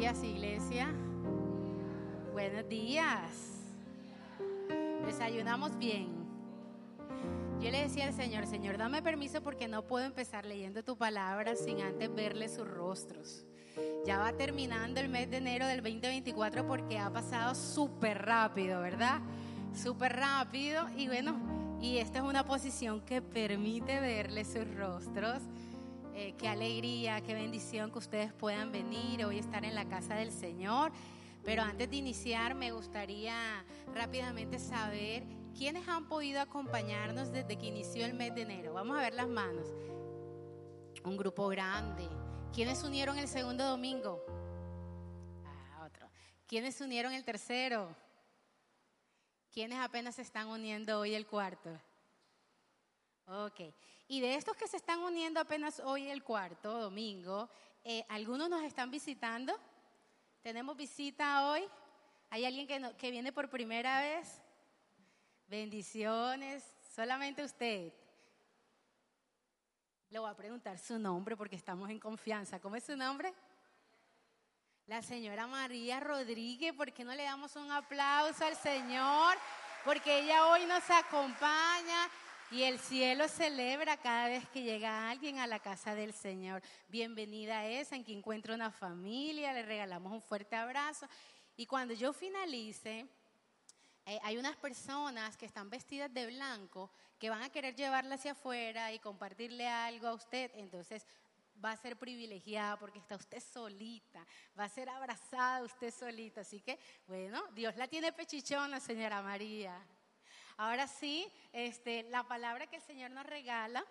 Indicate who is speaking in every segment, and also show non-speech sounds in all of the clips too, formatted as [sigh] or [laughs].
Speaker 1: días, iglesia. Buenos días. Desayunamos bien. Yo le decía al Señor, Señor, dame permiso porque no puedo empezar leyendo tu palabra sin antes verle sus rostros. Ya va terminando el mes de enero del 2024 porque ha pasado súper rápido, ¿verdad? Súper rápido y bueno, y esta es una posición que permite verle sus rostros. Eh, qué alegría, qué bendición que ustedes puedan venir hoy estar en la casa del Señor. Pero antes de iniciar, me gustaría rápidamente saber quiénes han podido acompañarnos desde que inició el mes de enero. Vamos a ver las manos. Un grupo grande. ¿Quiénes unieron el segundo domingo? Ah, otro. ¿Quiénes unieron el tercero? ¿Quiénes apenas se están uniendo hoy el cuarto? Ok. Y de estos que se están uniendo apenas hoy el cuarto domingo, eh, ¿algunos nos están visitando? ¿Tenemos visita hoy? ¿Hay alguien que, que viene por primera vez? Bendiciones, solamente usted. Le voy a preguntar su nombre porque estamos en confianza. ¿Cómo es su nombre? La señora María Rodríguez. ¿Por qué no le damos un aplauso al Señor? Porque ella hoy nos acompaña y el cielo celebra cada vez que llega alguien a la casa del Señor. Bienvenida es en que encuentra una familia, le regalamos un fuerte abrazo. Y cuando yo finalice, eh, hay unas personas que están vestidas de blanco que van a querer llevarla hacia afuera y compartirle algo a usted. Entonces va a ser privilegiada porque está usted solita, va a ser abrazada usted solita. Así que, bueno, Dios la tiene pechichona, señora María. Ahora sí, este, la palabra que el Señor nos regala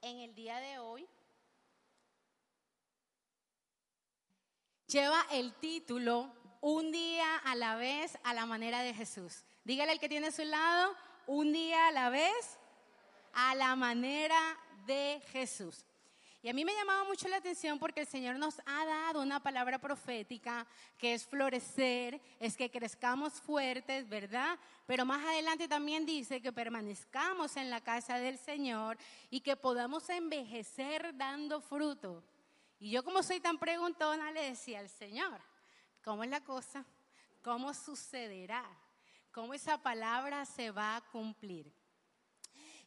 Speaker 1: en el día de hoy lleva el título Un día a la vez a la manera de Jesús. Dígale al que tiene a su lado, un día a la vez a la manera de Jesús. Y a mí me llamaba mucho la atención porque el Señor nos ha dado una palabra profética que es florecer, es que crezcamos fuertes, ¿verdad? Pero más adelante también dice que permanezcamos en la casa del Señor y que podamos envejecer dando fruto. Y yo como soy tan preguntona le decía al Señor, ¿cómo es la cosa? ¿Cómo sucederá? ¿Cómo esa palabra se va a cumplir?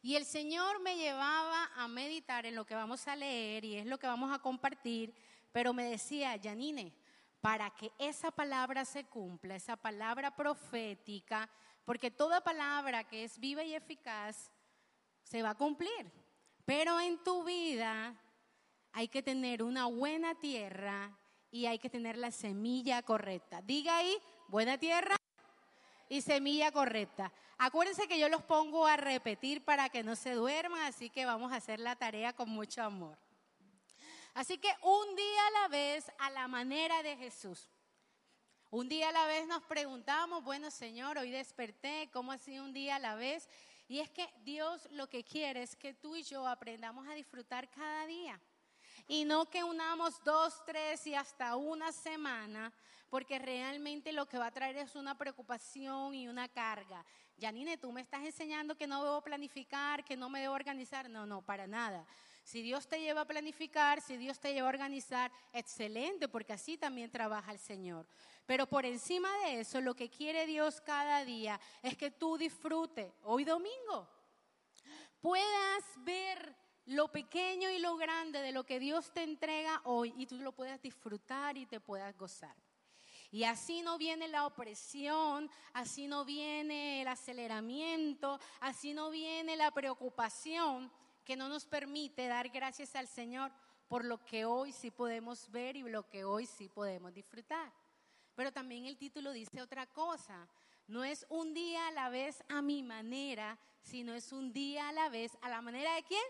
Speaker 1: Y el Señor me llevaba a meditar en lo que vamos a leer y es lo que vamos a compartir, pero me decía, Janine, para que esa palabra se cumpla, esa palabra profética, porque toda palabra que es viva y eficaz se va a cumplir. Pero en tu vida hay que tener una buena tierra y hay que tener la semilla correcta. Diga ahí, buena tierra y semilla correcta. Acuérdense que yo los pongo a repetir para que no se duerman, así que vamos a hacer la tarea con mucho amor. Así que un día a la vez, a la manera de Jesús. Un día a la vez nos preguntamos, bueno Señor, hoy desperté, ¿cómo así un día a la vez? Y es que Dios lo que quiere es que tú y yo aprendamos a disfrutar cada día. Y no que unamos dos, tres y hasta una semana, porque realmente lo que va a traer es una preocupación y una carga. Janine, tú me estás enseñando que no debo planificar, que no me debo organizar. No, no, para nada. Si Dios te lleva a planificar, si Dios te lleva a organizar, excelente, porque así también trabaja el Señor. Pero por encima de eso, lo que quiere Dios cada día es que tú disfrutes, hoy domingo, puedas ver lo pequeño y lo grande de lo que Dios te entrega hoy y tú lo puedas disfrutar y te puedas gozar. Y así no viene la opresión, así no viene el aceleramiento, así no viene la preocupación que no nos permite dar gracias al Señor por lo que hoy sí podemos ver y lo que hoy sí podemos disfrutar. Pero también el título dice otra cosa. No es un día a la vez a mi manera, sino es un día a la vez a la manera de quién?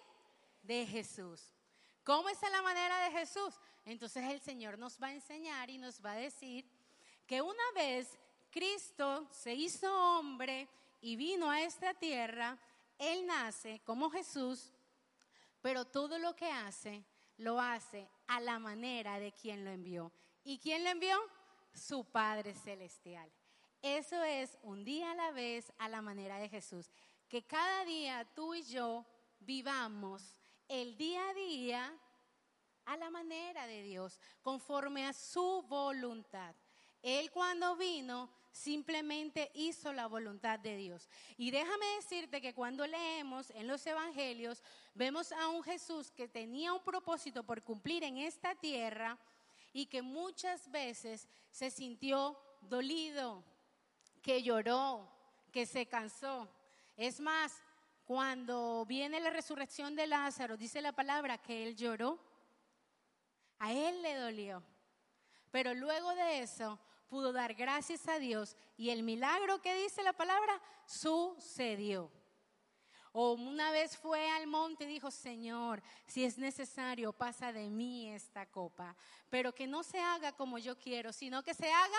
Speaker 1: De Jesús. ¿Cómo es la manera de Jesús? Entonces el Señor nos va a enseñar y nos va a decir que una vez Cristo se hizo hombre y vino a esta tierra, Él nace como Jesús, pero todo lo que hace, lo hace a la manera de quien lo envió. ¿Y quién lo envió? Su Padre Celestial. Eso es un día a la vez a la manera de Jesús. Que cada día tú y yo vivamos el día a día a la manera de Dios, conforme a su voluntad. Él cuando vino simplemente hizo la voluntad de Dios. Y déjame decirte que cuando leemos en los evangelios, vemos a un Jesús que tenía un propósito por cumplir en esta tierra y que muchas veces se sintió dolido, que lloró, que se cansó. Es más, cuando viene la resurrección de Lázaro, dice la palabra que él lloró. A él le dolió. Pero luego de eso pudo dar gracias a Dios y el milagro que dice la palabra sucedió. O una vez fue al monte y dijo, Señor, si es necesario, pasa de mí esta copa, pero que no se haga como yo quiero, sino que se haga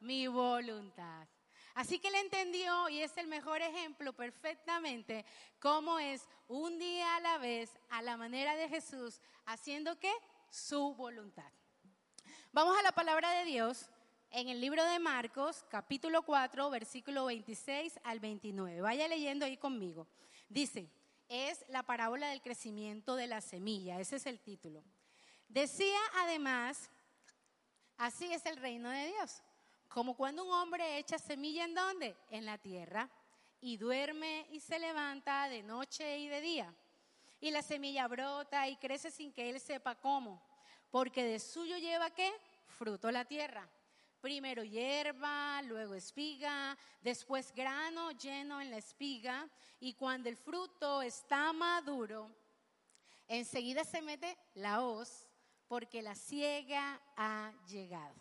Speaker 1: mi voluntad. Así que él entendió y es el mejor ejemplo perfectamente cómo es un día a la vez, a la manera de Jesús, haciendo que su voluntad. Vamos a la palabra de Dios en el libro de Marcos, capítulo 4, versículo 26 al 29. Vaya leyendo ahí conmigo. Dice, es la parábola del crecimiento de la semilla, ese es el título. Decía además, así es el reino de Dios, como cuando un hombre echa semilla en dónde? En la tierra, y duerme y se levanta de noche y de día. Y la semilla brota y crece sin que él sepa cómo, porque de suyo lleva qué? Fruto la tierra. Primero hierba, luego espiga, después grano lleno en la espiga y cuando el fruto está maduro, enseguida se mete la hoz porque la ciega ha llegado.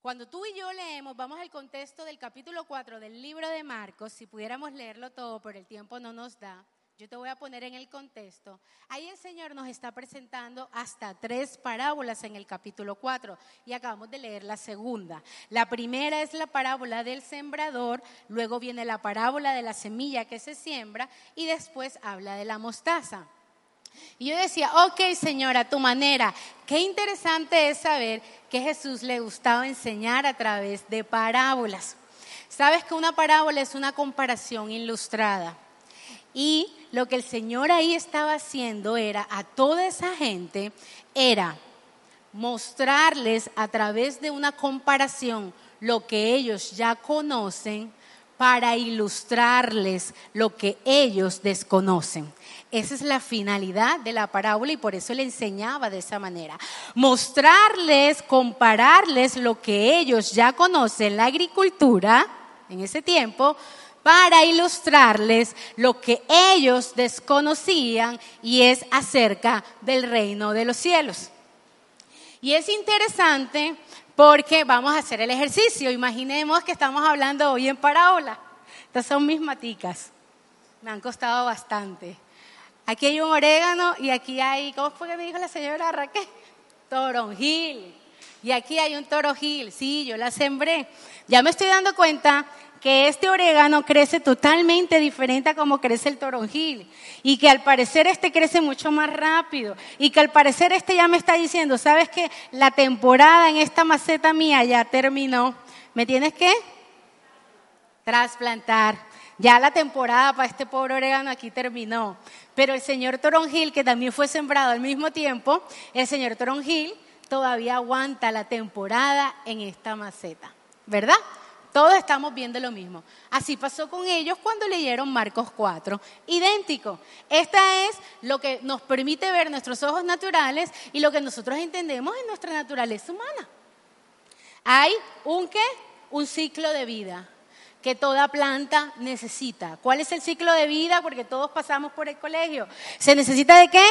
Speaker 1: Cuando tú y yo leemos, vamos al contexto del capítulo 4 del libro de Marcos, si pudiéramos leerlo todo, pero el tiempo no nos da. Yo te voy a poner en el contexto. Ahí el Señor nos está presentando hasta tres parábolas en el capítulo 4 y acabamos de leer la segunda. La primera es la parábola del sembrador, luego viene la parábola de la semilla que se siembra y después habla de la mostaza. Y yo decía, ok Señor, a tu manera, qué interesante es saber que Jesús le gustaba enseñar a través de parábolas. Sabes que una parábola es una comparación ilustrada. Y lo que el Señor ahí estaba haciendo era a toda esa gente, era mostrarles a través de una comparación lo que ellos ya conocen para ilustrarles lo que ellos desconocen. Esa es la finalidad de la parábola y por eso le enseñaba de esa manera. Mostrarles, compararles lo que ellos ya conocen, la agricultura en ese tiempo, para ilustrarles lo que ellos desconocían y es acerca del reino de los cielos. Y es interesante porque vamos a hacer el ejercicio. Imaginemos que estamos hablando hoy en parábola. Estas son mis maticas. Me han costado bastante. Aquí hay un orégano y aquí hay, ¿cómo fue que me dijo la señora Raquel? Toronjil. Y aquí hay un toronjil. Sí, yo la sembré. Ya me estoy dando cuenta que este orégano crece totalmente diferente a como crece el toronjil y que al parecer este crece mucho más rápido y que al parecer este ya me está diciendo, ¿sabes qué? La temporada en esta maceta mía ya terminó. ¿Me tienes que trasplantar? Ya la temporada para este pobre orégano aquí terminó. Pero el señor toronjil, que también fue sembrado al mismo tiempo, el señor toronjil todavía aguanta la temporada en esta maceta, ¿verdad? Todos estamos viendo lo mismo. Así pasó con ellos cuando leyeron Marcos 4. Idéntico. Esta es lo que nos permite ver nuestros ojos naturales y lo que nosotros entendemos en nuestra naturaleza humana. Hay un qué? Un ciclo de vida que toda planta necesita. ¿Cuál es el ciclo de vida? Porque todos pasamos por el colegio. ¿Se necesita de qué?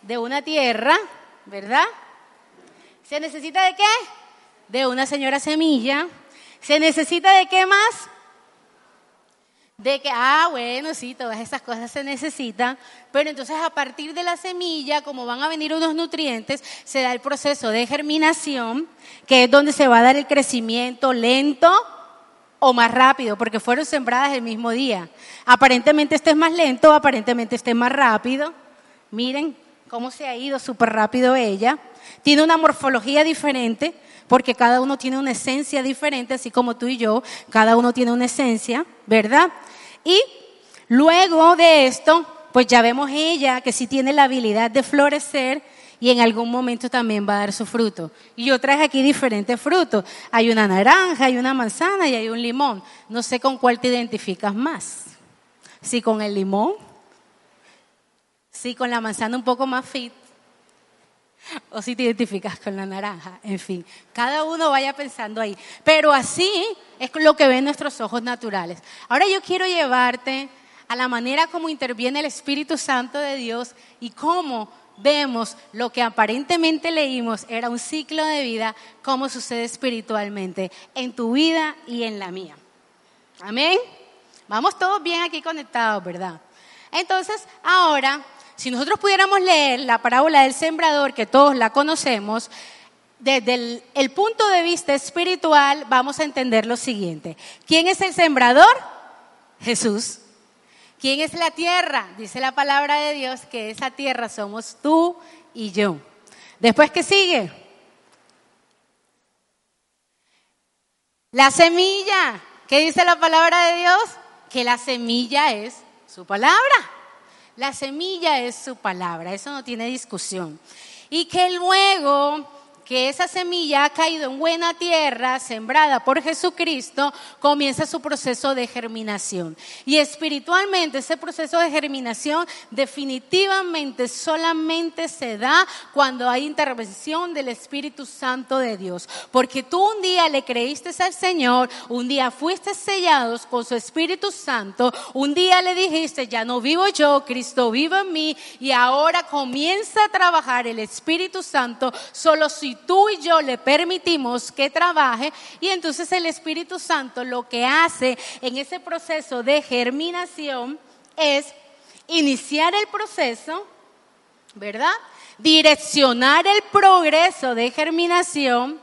Speaker 1: De una tierra, ¿verdad? ¿Se necesita de qué? De una señora semilla, ¿Se necesita de qué más? De que, ah, bueno, sí, todas esas cosas se necesitan, pero entonces a partir de la semilla, como van a venir unos nutrientes, se da el proceso de germinación, que es donde se va a dar el crecimiento lento o más rápido, porque fueron sembradas el mismo día. Aparentemente este es más lento, aparentemente este es más rápido. Miren cómo se ha ido súper rápido ella. Tiene una morfología diferente, porque cada uno tiene una esencia diferente, así como tú y yo, cada uno tiene una esencia, ¿verdad? Y luego de esto pues ya vemos ella que sí tiene la habilidad de florecer y en algún momento también va a dar su fruto. Y yo traje aquí diferentes frutos. Hay una naranja, hay una manzana y hay un limón. No sé con cuál te identificas más. Si con el limón, si con la manzana un poco más fit, [laughs] o si te identificas con la naranja. En fin, cada uno vaya pensando ahí. Pero así es lo que ven nuestros ojos naturales. Ahora yo quiero llevarte a la manera como interviene el Espíritu Santo de Dios y cómo vemos lo que aparentemente leímos era un ciclo de vida, cómo sucede espiritualmente en tu vida y en la mía. Amén. Vamos todos bien aquí conectados, ¿verdad? Entonces, ahora, si nosotros pudiéramos leer la parábola del sembrador, que todos la conocemos, desde el, punto de vista espiritual, vamos a entender lo siguiente. ¿Quién es el sembrador? Jesús. ¿Quién es la tierra? Dice la palabra de Dios que esa tierra somos tú y yo. Después, ¿qué sigue? La semilla. ¿Qué dice la palabra de Dios? Que la semilla es su palabra. La semilla es su palabra, eso no tiene discusión. Y que luego que esa semilla ha caído en buena tierra, sembrada por Jesucristo, comienza su proceso de germinación. Y espiritualmente ese proceso de germinación definitivamente solamente se da cuando hay intervención del Espíritu Santo de Dios. Porque tú un día le creíste al Señor, un día fuiste sellados con su Espíritu Santo, un día le dijiste, ya no vivo yo, Cristo vive en mí, y ahora comienza a trabajar el Espíritu Santo solo si tú y yo le permitimos que trabaje y entonces el Espíritu Santo lo que hace en ese proceso de germinación es iniciar el proceso, ¿verdad? Direccionar el progreso de germinación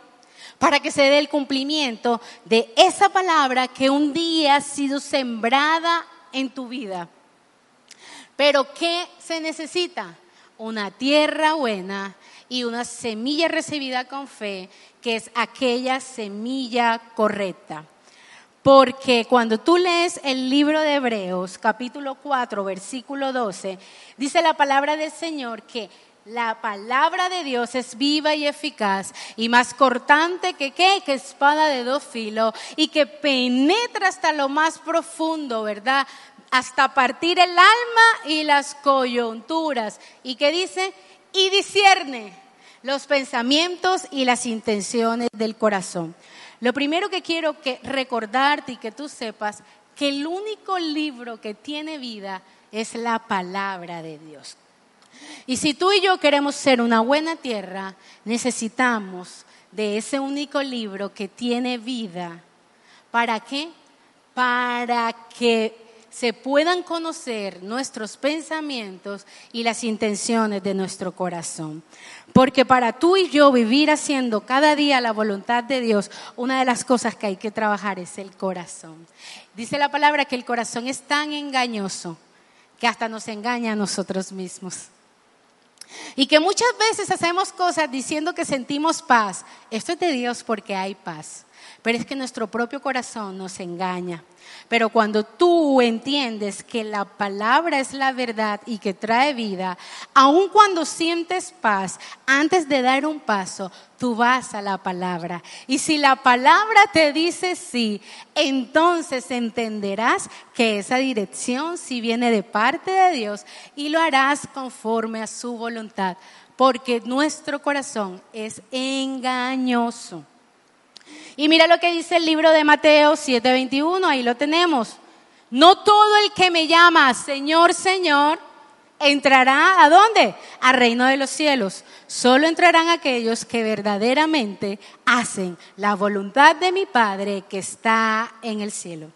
Speaker 1: para que se dé el cumplimiento de esa palabra que un día ha sido sembrada en tu vida. Pero ¿qué se necesita? Una tierra buena y una semilla recibida con fe, que es aquella semilla correcta. Porque cuando tú lees el libro de Hebreos, capítulo 4, versículo 12, dice la palabra del Señor que la palabra de Dios es viva y eficaz y más cortante que qué, que espada de dos filos y que penetra hasta lo más profundo, ¿verdad? Hasta partir el alma y las coyunturas. ¿Y qué dice? Y discierne los pensamientos y las intenciones del corazón. Lo primero que quiero que recordarte y que tú sepas que el único libro que tiene vida es la palabra de Dios. Y si tú y yo queremos ser una buena tierra, necesitamos de ese único libro que tiene vida. ¿Para qué? Para que se puedan conocer nuestros pensamientos y las intenciones de nuestro corazón. Porque para tú y yo vivir haciendo cada día la voluntad de Dios, una de las cosas que hay que trabajar es el corazón. Dice la palabra que el corazón es tan engañoso que hasta nos engaña a nosotros mismos. Y que muchas veces hacemos cosas diciendo que sentimos paz. Esto es de Dios porque hay paz. Pero es que nuestro propio corazón nos engaña. Pero cuando tú entiendes que la palabra es la verdad y que trae vida, aun cuando sientes paz, antes de dar un paso, tú vas a la palabra. Y si la palabra te dice sí, entonces entenderás que esa dirección sí viene de parte de Dios y lo harás conforme a su voluntad, porque nuestro corazón es engañoso. Y mira lo que dice el libro de Mateo 7:21, ahí lo tenemos. No todo el que me llama Señor, Señor, entrará a dónde? Al reino de los cielos. Solo entrarán aquellos que verdaderamente hacen la voluntad de mi Padre que está en el cielo.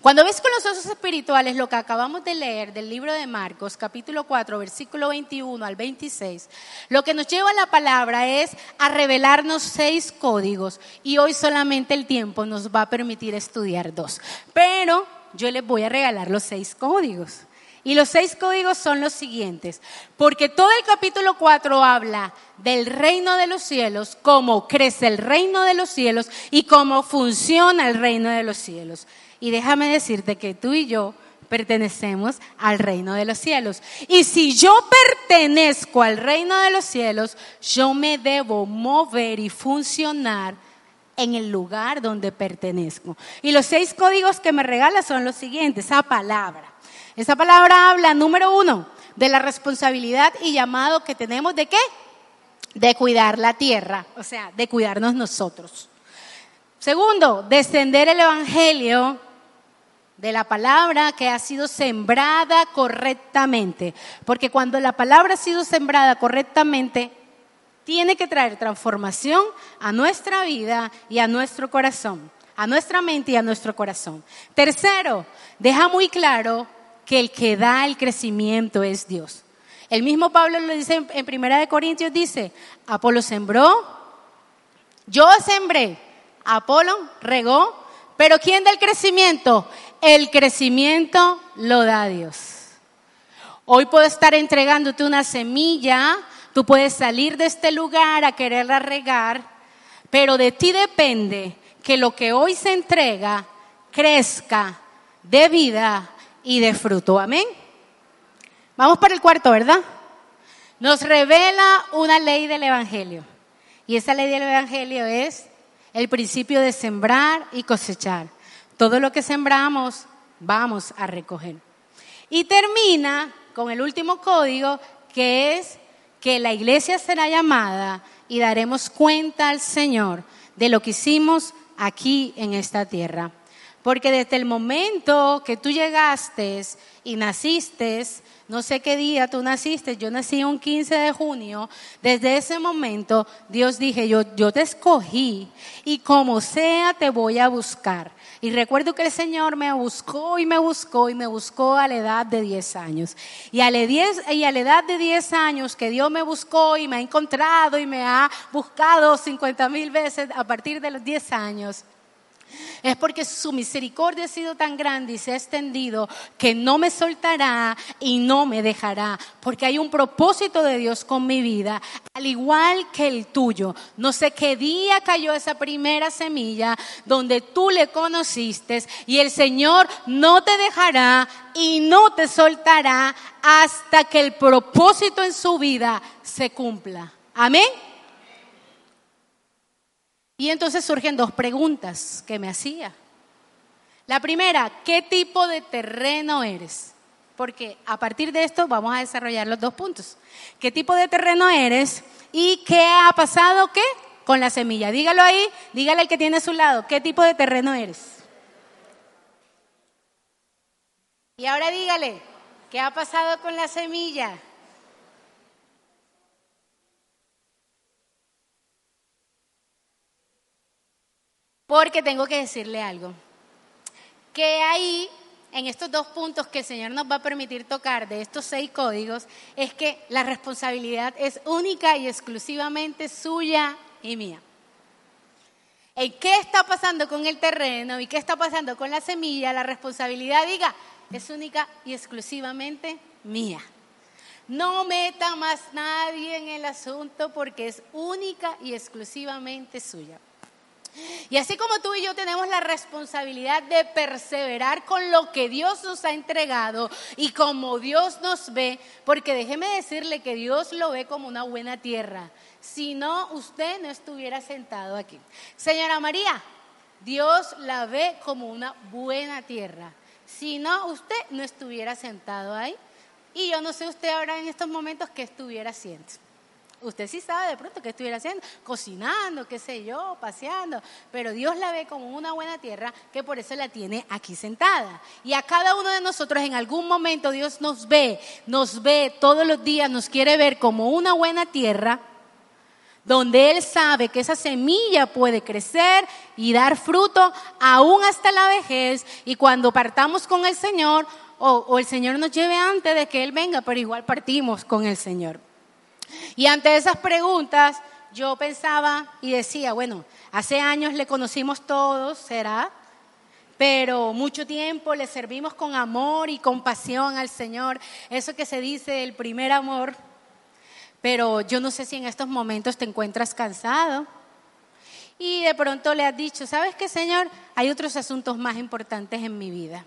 Speaker 1: Cuando ves con los ojos espirituales lo que acabamos de leer del libro de Marcos, capítulo 4, versículo 21 al 26, lo que nos lleva a la palabra es a revelarnos seis códigos y hoy solamente el tiempo nos va a permitir estudiar dos. Pero yo les voy a regalar los seis códigos. Y los seis códigos son los siguientes, porque todo el capítulo 4 habla del reino de los cielos, cómo crece el reino de los cielos y cómo funciona el reino de los cielos. Y déjame decirte que tú y yo Pertenecemos al reino de los cielos. Y si yo pertenezco al reino de los cielos, yo me debo mover y funcionar en el lugar donde pertenezco. Y los seis códigos que me regala son los siguientes, esa palabra. Esa palabra habla, número uno, de la responsabilidad y llamado que tenemos de qué? De cuidar la tierra, o sea, de cuidarnos nosotros. Segundo, descender el Evangelio de la palabra que ha sido sembrada correctamente. Porque cuando la palabra ha sido sembrada correctamente, tiene que traer transformación a nuestra vida y a nuestro corazón, a nuestra mente y a nuestro corazón. Tercero, deja muy claro que el que da el crecimiento es Dios. El mismo Pablo lo dice en Primera de Corintios, dice, Apolo sembró, yo sembré, Apolo regó, pero ¿quién da el crecimiento? El crecimiento lo da Dios. Hoy puedo estar entregándote una semilla, tú puedes salir de este lugar a quererla regar, pero de ti depende que lo que hoy se entrega crezca de vida y de fruto. Amén. Vamos para el cuarto, ¿verdad? Nos revela una ley del Evangelio. Y esa ley del Evangelio es el principio de sembrar y cosechar. Todo lo que sembramos vamos a recoger. Y termina con el último código que es que la iglesia será llamada y daremos cuenta al Señor de lo que hicimos aquí en esta tierra. Porque desde el momento que tú llegaste y naciste, no sé qué día tú naciste, yo nací un 15 de junio, desde ese momento Dios dije, yo, yo te escogí y como sea te voy a buscar. Y recuerdo que el Señor me buscó y me buscó y me buscó a la edad de 10 años. Y a, la edad de 10 años que Dios me buscó y me ha encontrado y me ha buscado 50 mil veces a partir de los 10 años, es porque su misericordia ha sido tan grande y se ha extendido que no me soltará y no me dejará, porque hay un propósito de Dios con mi vida, al igual que el tuyo. No sé qué día cayó esa primera semilla donde tú le conociste y el Señor no te dejará y no te soltará hasta que el propósito en su vida se cumpla. Amén. Y entonces surgen dos preguntas que me hacía. La primera, ¿qué tipo de terreno eres? Porque a partir de esto vamos a desarrollar los dos puntos. ¿Qué tipo de terreno eres? ¿Y qué ha pasado qué? Con la semilla. Dígalo ahí, dígale al que tiene a su lado, ¿qué tipo de terreno eres? Y ahora dígale, ¿qué ha pasado con la semilla? Porque tengo que decirle algo. Que ahí, en estos dos puntos que el Señor nos va a permitir tocar de estos seis códigos, es que la responsabilidad es única y exclusivamente suya y mía. ¿En qué está pasando con el terreno y qué está pasando con la semilla? La responsabilidad, diga, es única y exclusivamente mía. No meta más nadie en el asunto porque es única y exclusivamente suya. Y así como tú y yo tenemos la responsabilidad de perseverar con lo que Dios nos ha entregado y como Dios nos ve, porque déjeme decirle que Dios lo ve como una buena tierra. Si no, usted no estuviera sentado aquí. Señora María, Dios la ve como una buena tierra. Si no, usted no estuviera sentado ahí. Y yo no sé usted ahora en estos momentos qué estuviera haciendo. Usted sí sabe de pronto qué estuviera haciendo, cocinando, qué sé yo, paseando, pero Dios la ve como una buena tierra que por eso la tiene aquí sentada. Y a cada uno de nosotros en algún momento Dios nos ve, nos ve todos los días, nos quiere ver como una buena tierra donde Él sabe que esa semilla puede crecer y dar fruto aún hasta la vejez y cuando partamos con el Señor o, o el Señor nos lleve antes de que Él venga, pero igual partimos con el Señor. Y ante esas preguntas yo pensaba y decía, bueno, hace años le conocimos todos, ¿será? Pero mucho tiempo le servimos con amor y compasión al Señor, eso que se dice el primer amor. Pero yo no sé si en estos momentos te encuentras cansado y de pronto le has dicho, ¿sabes qué, Señor? Hay otros asuntos más importantes en mi vida.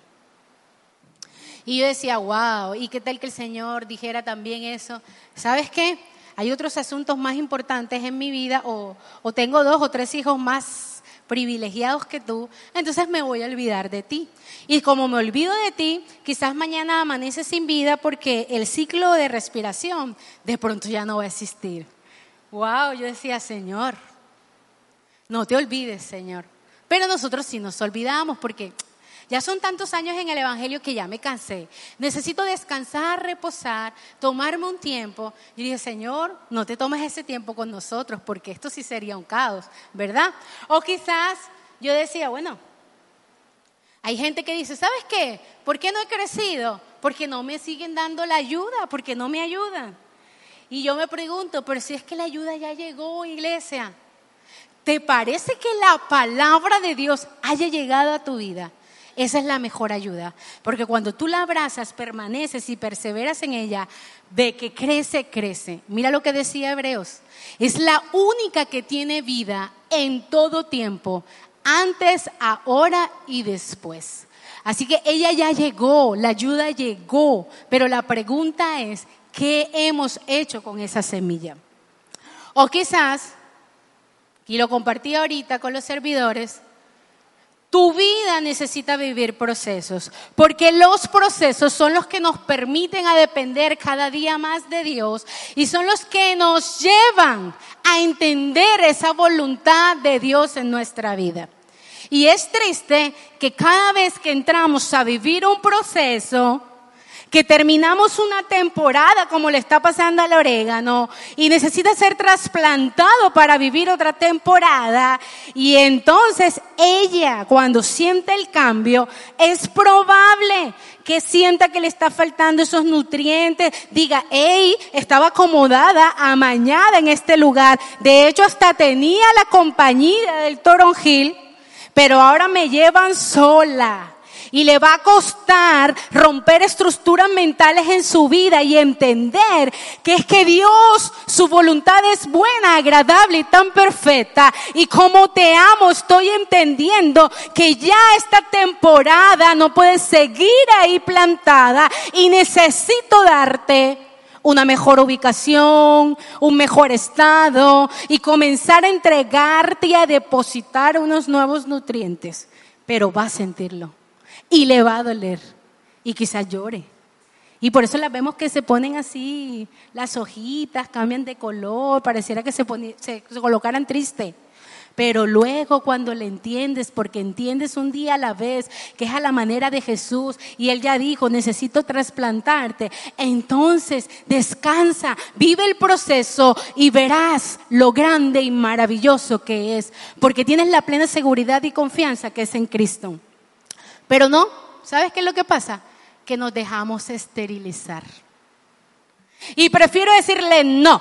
Speaker 1: Y yo decía, wow, ¿y qué tal que el Señor dijera también eso? ¿Sabes qué? Hay otros asuntos más importantes en mi vida o, tengo dos o tres hijos más privilegiados que tú, entonces me voy a olvidar de ti. Y como me olvido de ti, quizás mañana amanece sin vida porque el ciclo de respiración de pronto ya no va a existir. Wow, yo decía, Señor, no te olvides, Señor. Pero nosotros sí nos olvidamos porque ya son tantos años en el Evangelio que ya me cansé. Necesito descansar, reposar, tomarme un tiempo. Y dije, Señor, no te tomes ese tiempo con nosotros porque esto sí sería un caos, ¿verdad? O quizás yo decía, bueno, hay gente que dice, ¿sabes qué? ¿Por qué no he crecido? Porque no me siguen dando la ayuda, porque no me ayudan. Y yo me pregunto, pero si es que la ayuda ya llegó, iglesia, ¿te parece que la palabra de Dios haya llegado a tu vida? Esa es la mejor ayuda, porque cuando tú la abrazas, permaneces y perseveras en ella, de que crece, crece. Mira lo que decía Hebreos, es la única que tiene vida en todo tiempo, antes, ahora y después. Así que ella ya llegó, la ayuda llegó, pero la pregunta es, ¿qué hemos hecho con esa semilla? O quizás, y lo compartí ahorita con los servidores, tu vida necesita vivir procesos, porque los procesos son los que nos permiten a depender cada día más de Dios y son los que nos llevan a entender esa voluntad de Dios en nuestra vida. Y es triste que cada vez que entramos a vivir un proceso, que terminamos una temporada como le está pasando al orégano y necesita ser trasplantado para vivir otra temporada. Y entonces ella cuando siente el cambio es probable que sienta que le está faltando esos nutrientes, diga, hey, estaba acomodada, amañada en este lugar, de hecho hasta tenía la compañía del toronjil, pero ahora me llevan sola y le va a costar romper estructuras mentales en su vida y entender que es que Dios, su voluntad es buena, agradable y tan perfecta. Y como te amo, estoy entendiendo que ya esta temporada no puede seguir ahí plantada y necesito darte una mejor ubicación, un mejor estado y comenzar a entregarte y a depositar unos nuevos nutrientes. Pero va a sentirlo y le va a doler y quizás llore. Y por eso las vemos que se ponen así, las hojitas cambian de color, pareciera que se, se, colocaran triste. Pero luego cuando le entiendes, porque entiendes un día a la vez que es a la manera de Jesús y Él ya dijo, necesito trasplantarte, entonces descansa, vive el proceso y verás lo grande y maravilloso que es, porque tienes la plena seguridad y confianza que es en Cristo. Pero no, ¿sabes qué es lo que pasa? Que nos dejamos esterilizar. Y prefiero decirle no.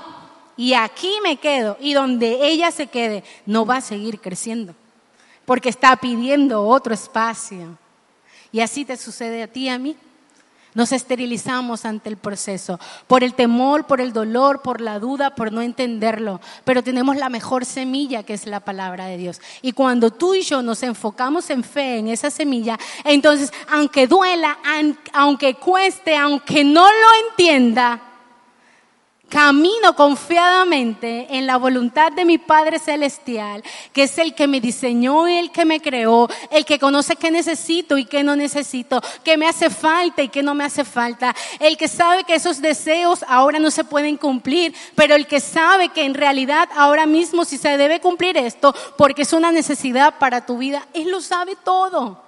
Speaker 1: Y aquí me quedo. Y donde ella se quede, no va a seguir creciendo. Porque está pidiendo otro espacio. Y así te sucede a ti y a mí. Nos esterilizamos ante el proceso, por el temor, por el dolor, por la duda, por no entenderlo. Pero tenemos la mejor semilla que es la palabra de Dios. Y cuando tú y yo nos enfocamos en fe, en esa semilla, entonces, aunque duela, aunque cueste, aunque no lo entienda, camino confiadamente en la voluntad de mi Padre Celestial, que es el que me diseñó y el que me creó, el que conoce qué necesito y qué no necesito, qué me hace falta y qué no me hace falta, el que sabe que esos deseos ahora no se pueden cumplir, pero el que sabe que en realidad ahora mismo si se debe cumplir esto, porque es una necesidad para tu vida, Él lo sabe todo.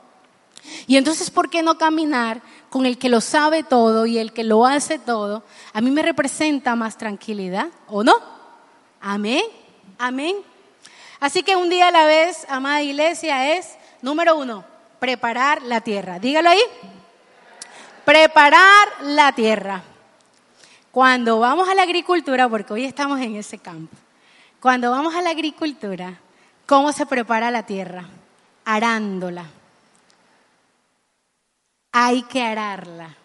Speaker 1: Y entonces, ¿por qué no caminar con el que lo sabe todo y el que lo hace todo? A mí me representa más tranquilidad, ¿o no? Amén, amén. Así que un día a la vez, amada iglesia, es, número uno, preparar la tierra. Dígalo ahí. Preparar la tierra. Cuando vamos a la agricultura, porque hoy estamos en ese campo, cuando vamos a la agricultura, ¿cómo se prepara la tierra? Arándola hay que ararla.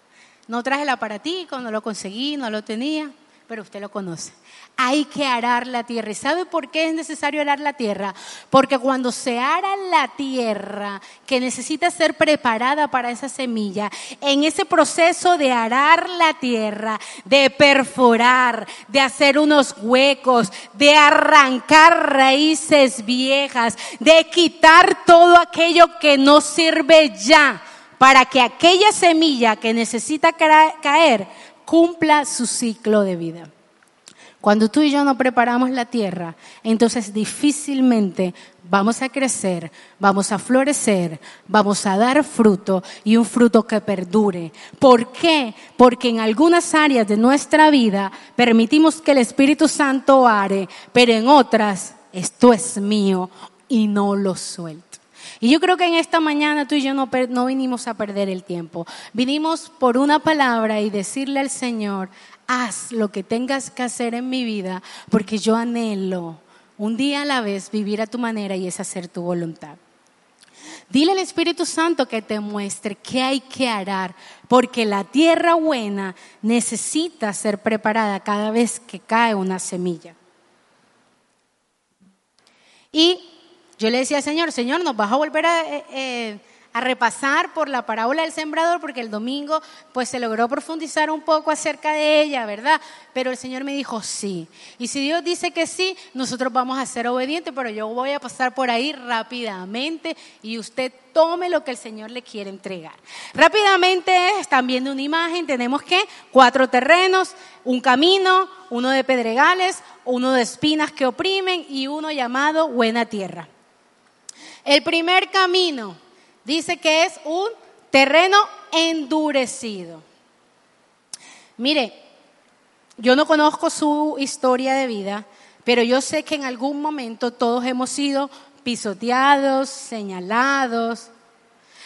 Speaker 1: No traje el aparatico, no lo conseguí, no lo tenía, pero usted lo conoce. Hay que arar la tierra. ¿Y sabe por qué es necesario arar la tierra? Porque cuando se ara la tierra, que necesita ser preparada para esa semilla, en ese proceso de arar la tierra, de perforar, de hacer unos huecos, de arrancar raíces viejas, de quitar todo aquello que no sirve ya, para que aquella semilla que necesita caer cumpla su ciclo de vida. Cuando tú y yo no preparamos la tierra, entonces difícilmente vamos a crecer, vamos a florecer, vamos a dar fruto y un fruto que perdure. ¿Por qué? Porque en algunas áreas de nuestra vida permitimos que el Espíritu Santo are, pero en otras esto es mío y no lo suelto. Y yo creo que en esta mañana tú y yo no, no vinimos a perder el tiempo. Vinimos por una palabra y decirle al Señor, haz lo que tengas que hacer en mi vida, porque yo anhelo un día a la vez vivir a tu manera y es hacer tu voluntad. Dile al Espíritu Santo que te muestre qué hay que arar, porque la tierra buena necesita ser preparada cada vez que cae una semilla. Y yo le decía Señor, Señor, nos vas a volver a... Eh, eh, a repasar por la parábola del sembrador, porque el domingo pues se logró profundizar un poco acerca de ella, ¿verdad? Pero el Señor me dijo sí. Y si Dios dice que sí, nosotros vamos a ser obedientes, pero yo voy a pasar por ahí rápidamente y usted tome lo que el Señor le quiere entregar. Rápidamente están viendo una imagen, tenemos que cuatro terrenos, un camino, uno de pedregales, uno de espinas que oprimen y uno llamado buena tierra. El primer camino Dice que es un terreno endurecido. Mire, yo no conozco su historia de vida, pero yo sé que en algún momento todos hemos sido pisoteados, señalados,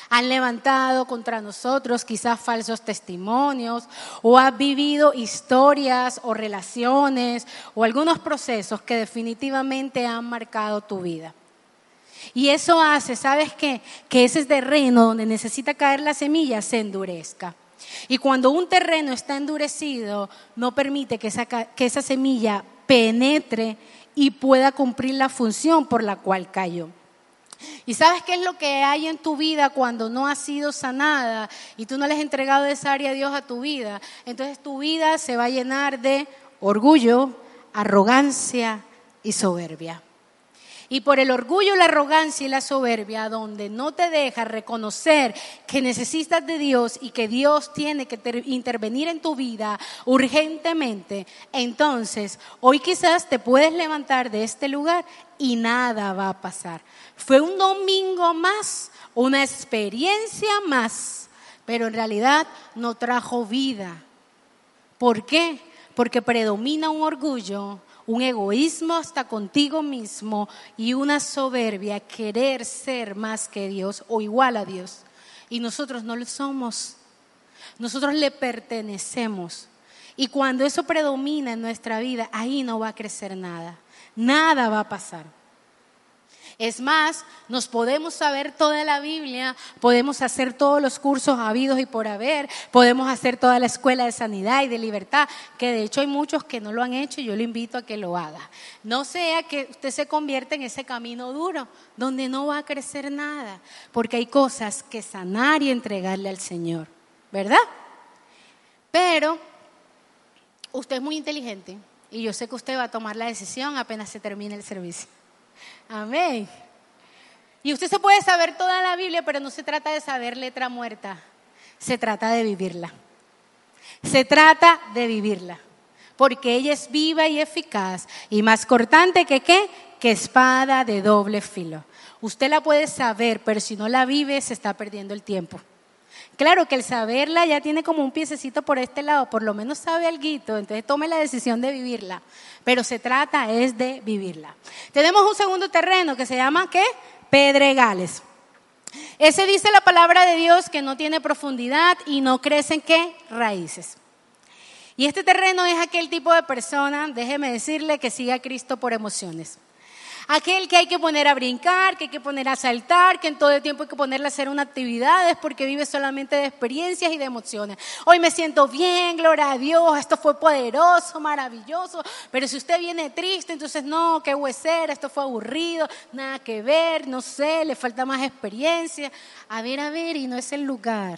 Speaker 1: han levantado contra nosotros quizás falsos testimonios o has vivido historias o relaciones o algunos procesos que definitivamente han marcado tu vida. Y eso hace, ¿sabes qué? Que ese terreno donde necesita caer la semilla se endurezca. Y cuando un terreno está endurecido, no permite que esa, que esa semilla penetre y pueda cumplir la función por la cual cayó. ¿Y sabes qué es lo que hay en tu vida cuando no has sido sanada y tú no le has entregado esa área a Dios a tu vida? Entonces tu vida se va a llenar de orgullo, arrogancia y soberbia. Y por el orgullo, la arrogancia y la soberbia, donde no te deja reconocer que necesitas de Dios y que Dios tiene que intervenir en tu vida urgentemente, entonces hoy quizás te puedes levantar de este lugar y nada va a pasar. Fue un domingo más, una experiencia más, pero en realidad no trajo vida. ¿Por qué? Porque predomina un orgullo un egoísmo hasta contigo mismo y una soberbia, querer ser más que Dios o igual a Dios. Y nosotros no lo somos. Nosotros le pertenecemos. Y cuando eso predomina en nuestra vida, ahí no va a crecer nada. Nada va a pasar. Es más, nos podemos saber toda la Biblia, podemos hacer todos los cursos habidos y por haber, podemos hacer toda la escuela de sanidad y de libertad, que de hecho hay muchos que no lo han hecho y yo le invito a que lo haga. No sea que usted se convierta en ese camino duro, donde no va a crecer nada, porque hay cosas que sanar y entregarle al Señor, ¿verdad? Pero usted es muy inteligente y yo sé que usted va a tomar la decisión apenas se termine el servicio. Amén. Y usted se puede saber toda la Biblia, pero no se trata de saber letra muerta, se trata de vivirla. Se trata de vivirla, porque ella es viva y eficaz y más cortante que qué? Que espada de doble filo. Usted la puede saber, pero si no la vive, se está perdiendo el tiempo. Claro que el saberla ya tiene como un piececito por este lado, por lo menos sabe algo, entonces tome la decisión de vivirla. Pero se trata es de vivirla. Tenemos un segundo terreno que se llama ¿qué? Pedregales. Ese dice la palabra de Dios que no tiene profundidad y no crecen qué? Raíces. Y este terreno es aquel tipo de persona, déjeme decirle, que sigue a Cristo por emociones. Aquel que hay que poner a brincar, que hay que poner a saltar, que en todo el tiempo hay que ponerle a hacer una actividades porque vive solamente de experiencias y de emociones. Hoy me siento bien, gloria a Dios, esto fue poderoso, maravilloso, pero si usted viene triste, entonces no, qué huesera, esto fue aburrido, nada que ver, no sé, le falta más experiencia. A ver, a ver, y no es el lugar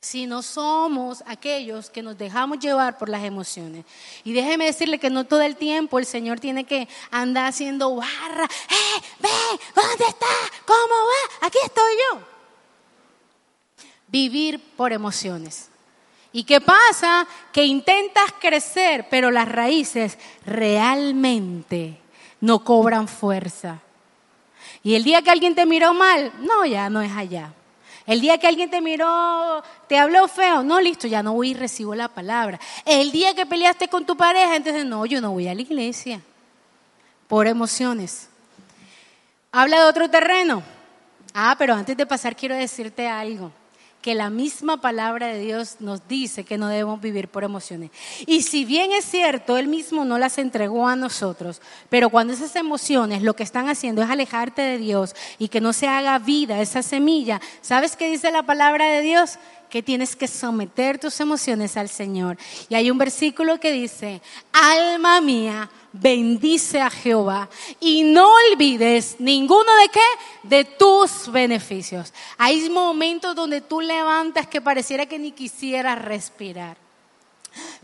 Speaker 1: si no somos aquellos que nos dejamos llevar por las emociones. Y déjeme decirle que no todo el tiempo el Señor tiene que andar haciendo barra. ¡Eh, ve! ¿Dónde está? ¿Cómo va? Aquí estoy yo. Vivir por emociones. ¿Y qué pasa? Que intentas crecer, pero las raíces realmente no cobran fuerza. Y el día que alguien te miró mal, no, ya no es allá. El día que alguien te miró, te habló feo, no, listo, ya no voy y recibo la palabra. El día que peleaste con tu pareja, entonces no, yo no voy a la iglesia. Por emociones. Habla de otro terreno. Ah, pero antes de pasar quiero decirte algo que la misma palabra de Dios nos dice que no debemos vivir por emociones. Y si bien es cierto, Él mismo no las entregó a nosotros, pero cuando esas emociones lo que están haciendo es alejarte de Dios y que no se haga vida esa semilla, ¿sabes qué dice la palabra de Dios? Que tienes que someter tus emociones al Señor. Y hay un versículo que dice, alma mía, bendice a Jehová y no olvides ninguno de qué, de tus beneficios. Hay momentos donde tú levantas que pareciera que ni quisieras respirar.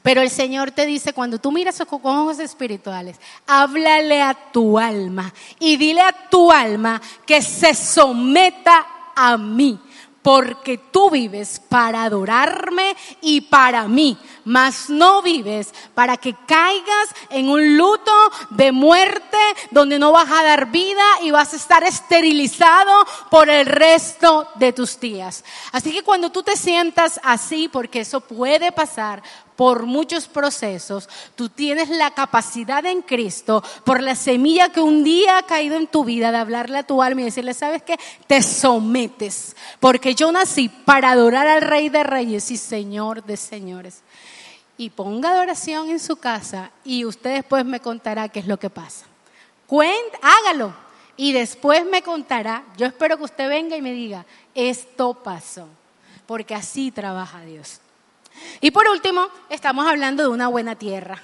Speaker 1: Pero el Señor te dice, cuando tú miras con ojos espirituales, háblale a tu alma y dile a tu alma que se someta a mí porque tú vives para adorarme y para mí, mas no vives para que caigas en un luto de muerte donde no vas a dar vida y vas a estar esterilizado por el resto de tus días. Así que cuando tú te sientas así, porque eso puede pasar, por muchos procesos, tú tienes la capacidad en Cristo, por la semilla que un día ha caído en tu vida, de hablarle a tu alma y decirle, ¿sabes qué? Te sometes, porque yo nací para adorar al Rey de Reyes y Señor de Señores. Y ponga adoración en su casa y usted después me contará qué es lo que pasa. Hágalo y después me contará. Yo espero que usted venga y me diga, esto pasó, porque así trabaja Dios. Y por último, estamos hablando de una buena tierra.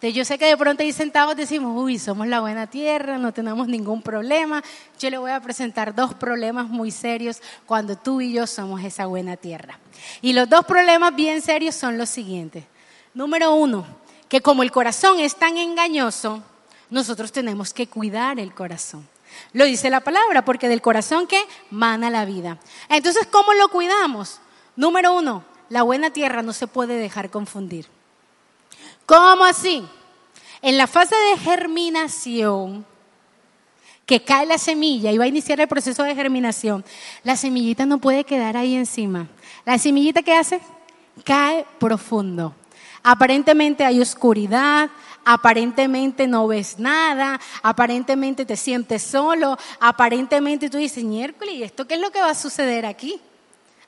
Speaker 1: yo sé que de pronto ahí sentados decimos, uy, somos la buena tierra, no tenemos ningún problema. Yo le voy a presentar dos problemas muy serios cuando tú y yo somos esa buena tierra. Y los dos problemas bien serios son los siguientes. Número uno, que como el corazón es tan engañoso, nosotros tenemos que cuidar el corazón. Lo dice la palabra, porque del corazón que mana la vida. Entonces, ¿cómo lo cuidamos? Número uno, la buena tierra no se puede dejar confundir. ¿Cómo así? En la fase de germinación, que cae la semilla y va a iniciar el proceso de germinación, la semillita no puede quedar ahí encima. La semillita que hace cae profundo. Aparentemente hay oscuridad, aparentemente no ves nada, aparentemente te sientes solo, aparentemente tú dices, miércoles, ¿y esto qué es lo que va a suceder aquí?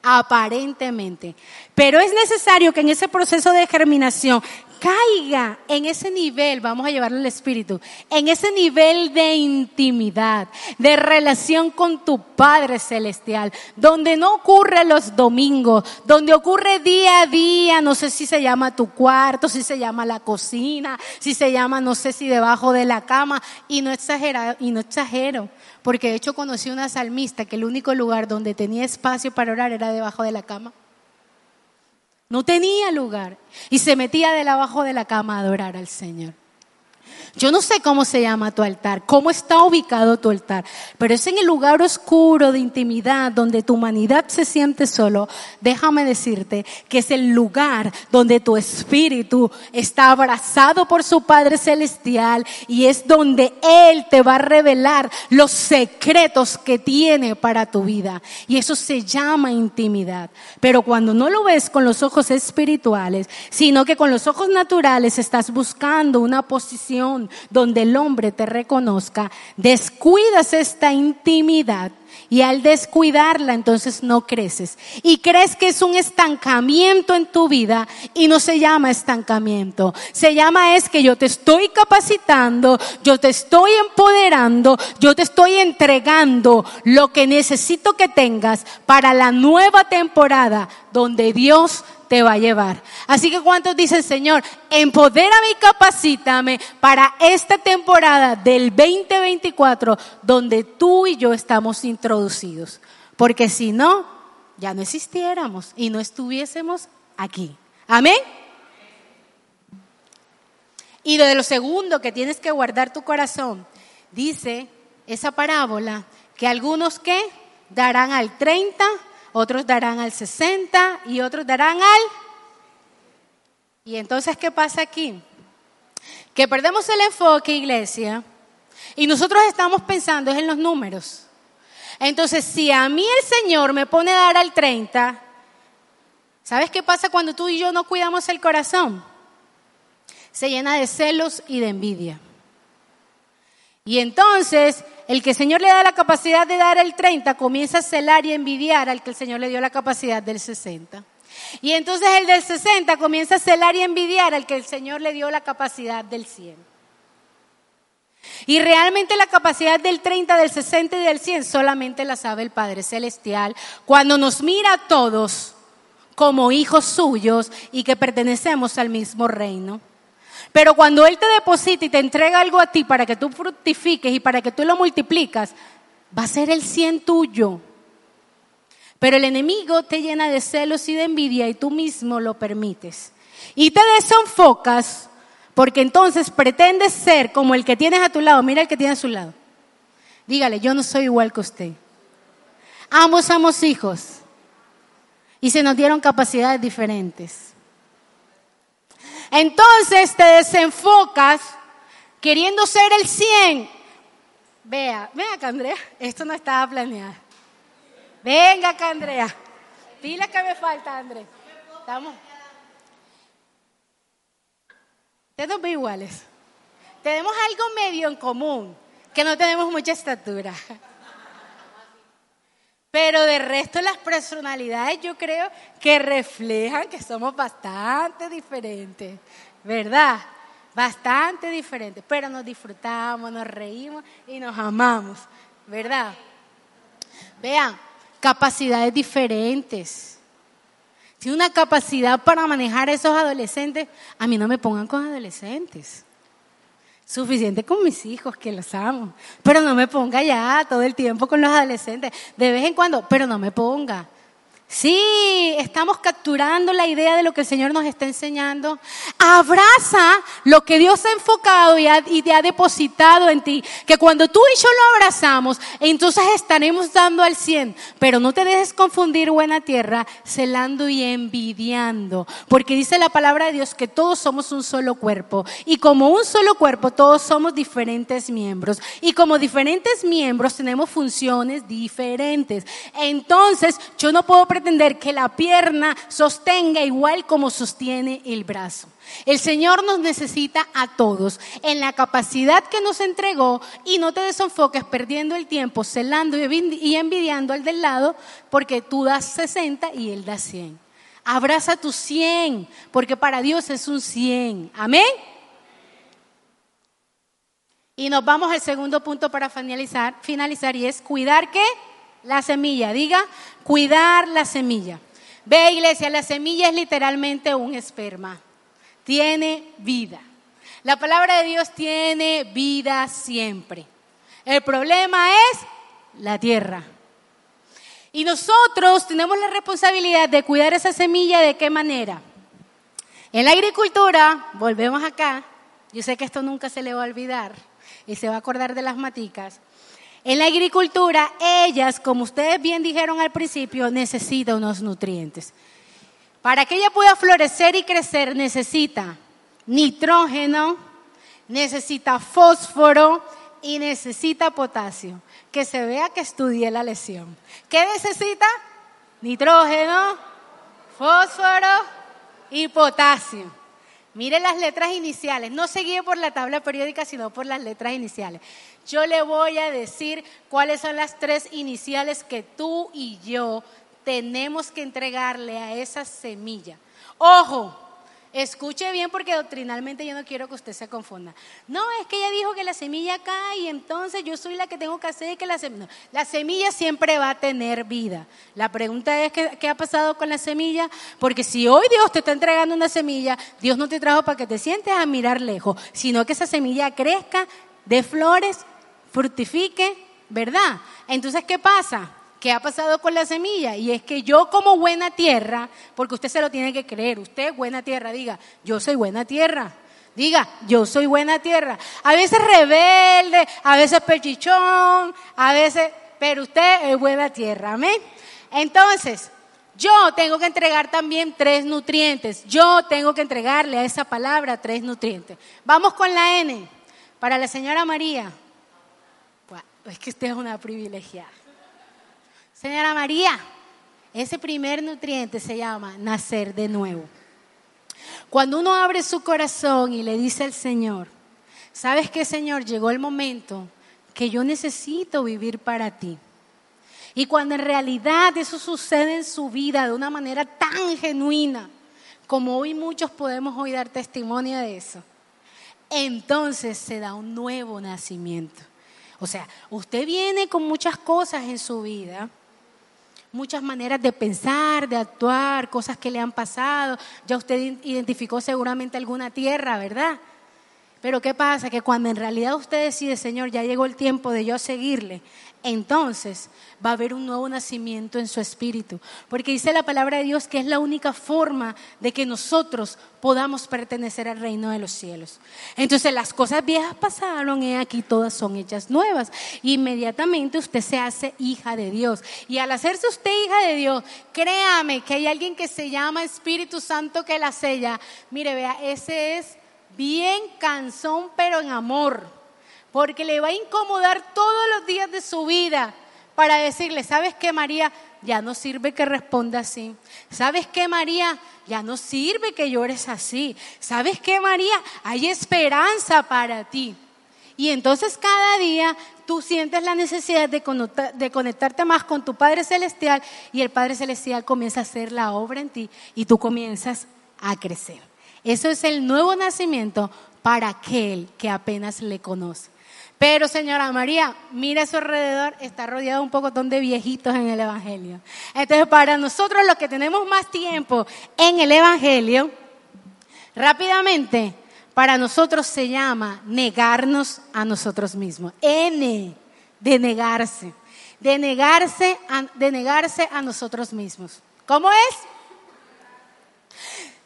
Speaker 1: Aparentemente. Pero es necesario que en ese proceso de germinación caiga en ese nivel, vamos a llevarlo al espíritu, en ese nivel de intimidad, de relación con tu Padre Celestial, donde no ocurre los domingos, donde ocurre día a día, no sé si se llama tu cuarto, si se llama la cocina, si se llama no sé si debajo de la cama, y no exagero, y no exagero, porque de hecho conocí una salmista que el único lugar donde tenía espacio para orar era debajo de la cama. No tenía lugar. Y se metía de abajo de la cama a adorar al Señor. Yo no sé cómo se llama tu altar, cómo está ubicado tu altar, pero es en el lugar oscuro de intimidad donde tu humanidad se siente solo. Déjame decirte que es el lugar donde tu espíritu está abrazado por su Padre Celestial y es donde Él te va a revelar los secretos que tiene para tu vida. Y eso se llama intimidad. Pero cuando no lo ves con los ojos espirituales, sino que con los ojos naturales estás buscando una posición donde el hombre te reconozca, descuidas esta intimidad Y al descuidarla, entonces no creces. Y crees que es un estancamiento en tu vida y no se llama estancamiento. Se llama es que yo te estoy capacitando, yo te estoy empoderando, yo te estoy entregando lo que necesito que tengas para la nueva temporada donde Dios te va a llevar. Así que cuántos dicen, Señor, empodérame y capacítame para esta temporada del 2024 donde tú y yo estamos introducidos. Porque si no, ya no existiéramos y no estuviésemos aquí. Amén. Y de lo segundo que tienes que guardar tu corazón, dice esa parábola, que algunos que darán al 30, otros darán al 60 y otros darán al... Y entonces, ¿qué pasa aquí? Que perdemos el enfoque, iglesia, y nosotros estamos pensando en los números. Entonces, si a mí el Señor me pone a dar al 30, ¿sabes qué pasa cuando tú y yo no cuidamos el corazón? Se llena de celos y de envidia. Y entonces el que el Señor le da la capacidad de dar el 30 comienza a celar y envidiar al que el Señor le dio la capacidad del 60. Y entonces el del 60 comienza a celar y envidiar al que el Señor le dio la capacidad del 100. Y realmente la capacidad del 30, del 60 y del 100 solamente la sabe el Padre Celestial cuando nos mira a todos como hijos suyos y que pertenecemos al mismo reino. Pero cuando Él te deposita y te entrega algo a ti para que tú fructifiques y para que tú lo multiplicas, va a ser el 100 tuyo. Pero el enemigo te llena de celos y de envidia y tú mismo lo permites. Y te desenfocas porque entonces pretendes ser como el que tienes a tu lado. Mira el que tiene a su lado. Dígale, yo no soy igual que usted. Ambos somos hijos. Y se nos dieron capacidades diferentes. Entonces te desenfocas queriendo ser el 100. Vea, venga acá, Andrea. Esto no estaba planeado. Venga acá, Andrea. Dile que me falta, Andrea. Estamos. Ustedes ve iguales. Tenemos algo medio en común, que no tenemos mucha estatura. Pero de resto las personalidades yo creo que reflejan que somos bastante diferentes, ¿verdad? Bastante diferentes, pero nos disfrutamos, nos reímos y nos amamos, ¿verdad? Vean, capacidades diferentes. Si una capacidad para manejar a esos adolescentes, a mí no me pongan con adolescentes. Suficiente con mis hijos, que los amo. Pero no me ponga ya todo el tiempo con los adolescentes. De vez en cuando, pero no me ponga. Sí, estamos capturando la idea de lo que el Señor nos está enseñando. Abraza lo que Dios ha enfocado y, te ha depositado en ti. Que cuando tú y yo lo abrazamos, entonces estaremos dando al cien. Pero no te dejes confundir, buena tierra, celando y envidiando. Porque dice la palabra de Dios que todos somos un solo cuerpo. Y como un solo cuerpo, todos somos diferentes miembros. Y como diferentes miembros tenemos funciones diferentes. Entonces, yo no puedo pretender que la pierna sostenga igual como sostiene el brazo. El Señor nos necesita a todos en la capacidad que nos entregó y no te desenfoques perdiendo el tiempo, celando y envidiando al del lado porque tú das 60 y él da 100. Abraza tu 100 porque para Dios es un 100. Amén. Y nos vamos al segundo punto para finalizar, finalizar y es cuidar que la semilla, diga, cuidar la semilla. Ve iglesia, la semilla es literalmente un esperma. Tiene vida. La palabra de Dios tiene vida siempre. El problema es la tierra. Y nosotros tenemos la responsabilidad de cuidar esa semilla de qué manera. En la agricultura, volvemos acá, yo sé que esto nunca se le va a olvidar y se va a acordar de las maticas. En la agricultura, ellas, como ustedes bien dijeron al principio, necesitan unos nutrientes. Para que ella pueda florecer y crecer, necesita nitrógeno, necesita fósforo y necesita potasio. Que se vea que estudié la lesión. ¿Qué necesita? Nitrógeno, fósforo y potasio. Mire las letras iniciales. No se guíe por la tabla periódica, sino por las letras iniciales. Yo le voy a decir cuáles son las tres iniciales que tú y yo tenemos que entregarle a esa semilla. Ojo, Escuche bien porque doctrinalmente yo no quiero que usted se confunda. No, es que ella dijo que la semilla cae y entonces yo soy la que tengo que hacer que la semilla... la semilla siempre va a tener vida. La pregunta es, ¿qué, ¿qué, ha pasado con la semilla? Porque si hoy Dios te está entregando una semilla, Dios no te trajo para que te sientes a mirar lejos, sino que esa semilla crezca, dé flores, fructifique, ¿verdad? Entonces, ¿qué pasa? ¿Qué ha pasado con la semilla? Y es que yo como buena tierra, porque usted se lo tiene que creer, usted buena tierra, diga, yo soy buena tierra. Diga, yo soy buena tierra. A veces rebelde, a veces pechichón, a veces, pero usted es buena tierra, amén. Entonces, yo tengo que entregar también tres nutrientes. Yo tengo que entregarle a esa palabra tres nutrientes. Vamos con la N. Para la señora María. es que usted es una privilegiada. Señora María, ese primer nutriente se llama nacer de nuevo. Cuando uno abre su corazón y le dice al Señor, ¿sabes qué, Señor? Llegó el momento que yo necesito vivir para ti. Y cuando en realidad eso sucede en su vida de una manera tan genuina, como hoy muchos podemos hoy dar testimonio de eso, entonces se da un nuevo nacimiento. O sea, usted viene con muchas cosas en su vida, muchas maneras de pensar, de actuar, cosas que le han pasado. Ya usted identificó seguramente alguna tierra, ¿verdad? Pero ¿qué pasa? Que cuando en realidad usted decide, Señor, ya llegó el tiempo de yo seguirle, entonces va a haber un nuevo nacimiento en su espíritu. Porque dice la palabra de Dios que es la única forma de que nosotros podamos pertenecer al reino de los cielos. Entonces las cosas viejas pasaron y aquí todas son hechas nuevas. inmediatamente usted se hace hija de Dios. Y al hacerse usted hija de Dios, créame que hay alguien que se llama Espíritu Santo que la sella. Mire, vea, ese es bien cansón pero en amor porque le va a incomodar todos los días de su vida para decirle, ¿sabes qué María? Ya no sirve que responda así. ¿Sabes qué María? Ya no sirve que llores así. ¿Sabes qué María? Hay esperanza para ti. Y entonces cada día tú sientes la necesidad de, de, conectarte más con tu Padre Celestial y el Padre Celestial comienza a hacer la obra en ti y tú comienzas a crecer. Eso es el nuevo nacimiento para aquel que apenas le conoce. Pero señora María, mire a su alrededor, está rodeado un poco de viejitos en el Evangelio. Entonces, para nosotros los que tenemos más tiempo en el Evangelio, rápidamente, para nosotros se llama negarnos a nosotros mismos. N, de negarse. De negarse a, de negarse a nosotros mismos. ¿Cómo es?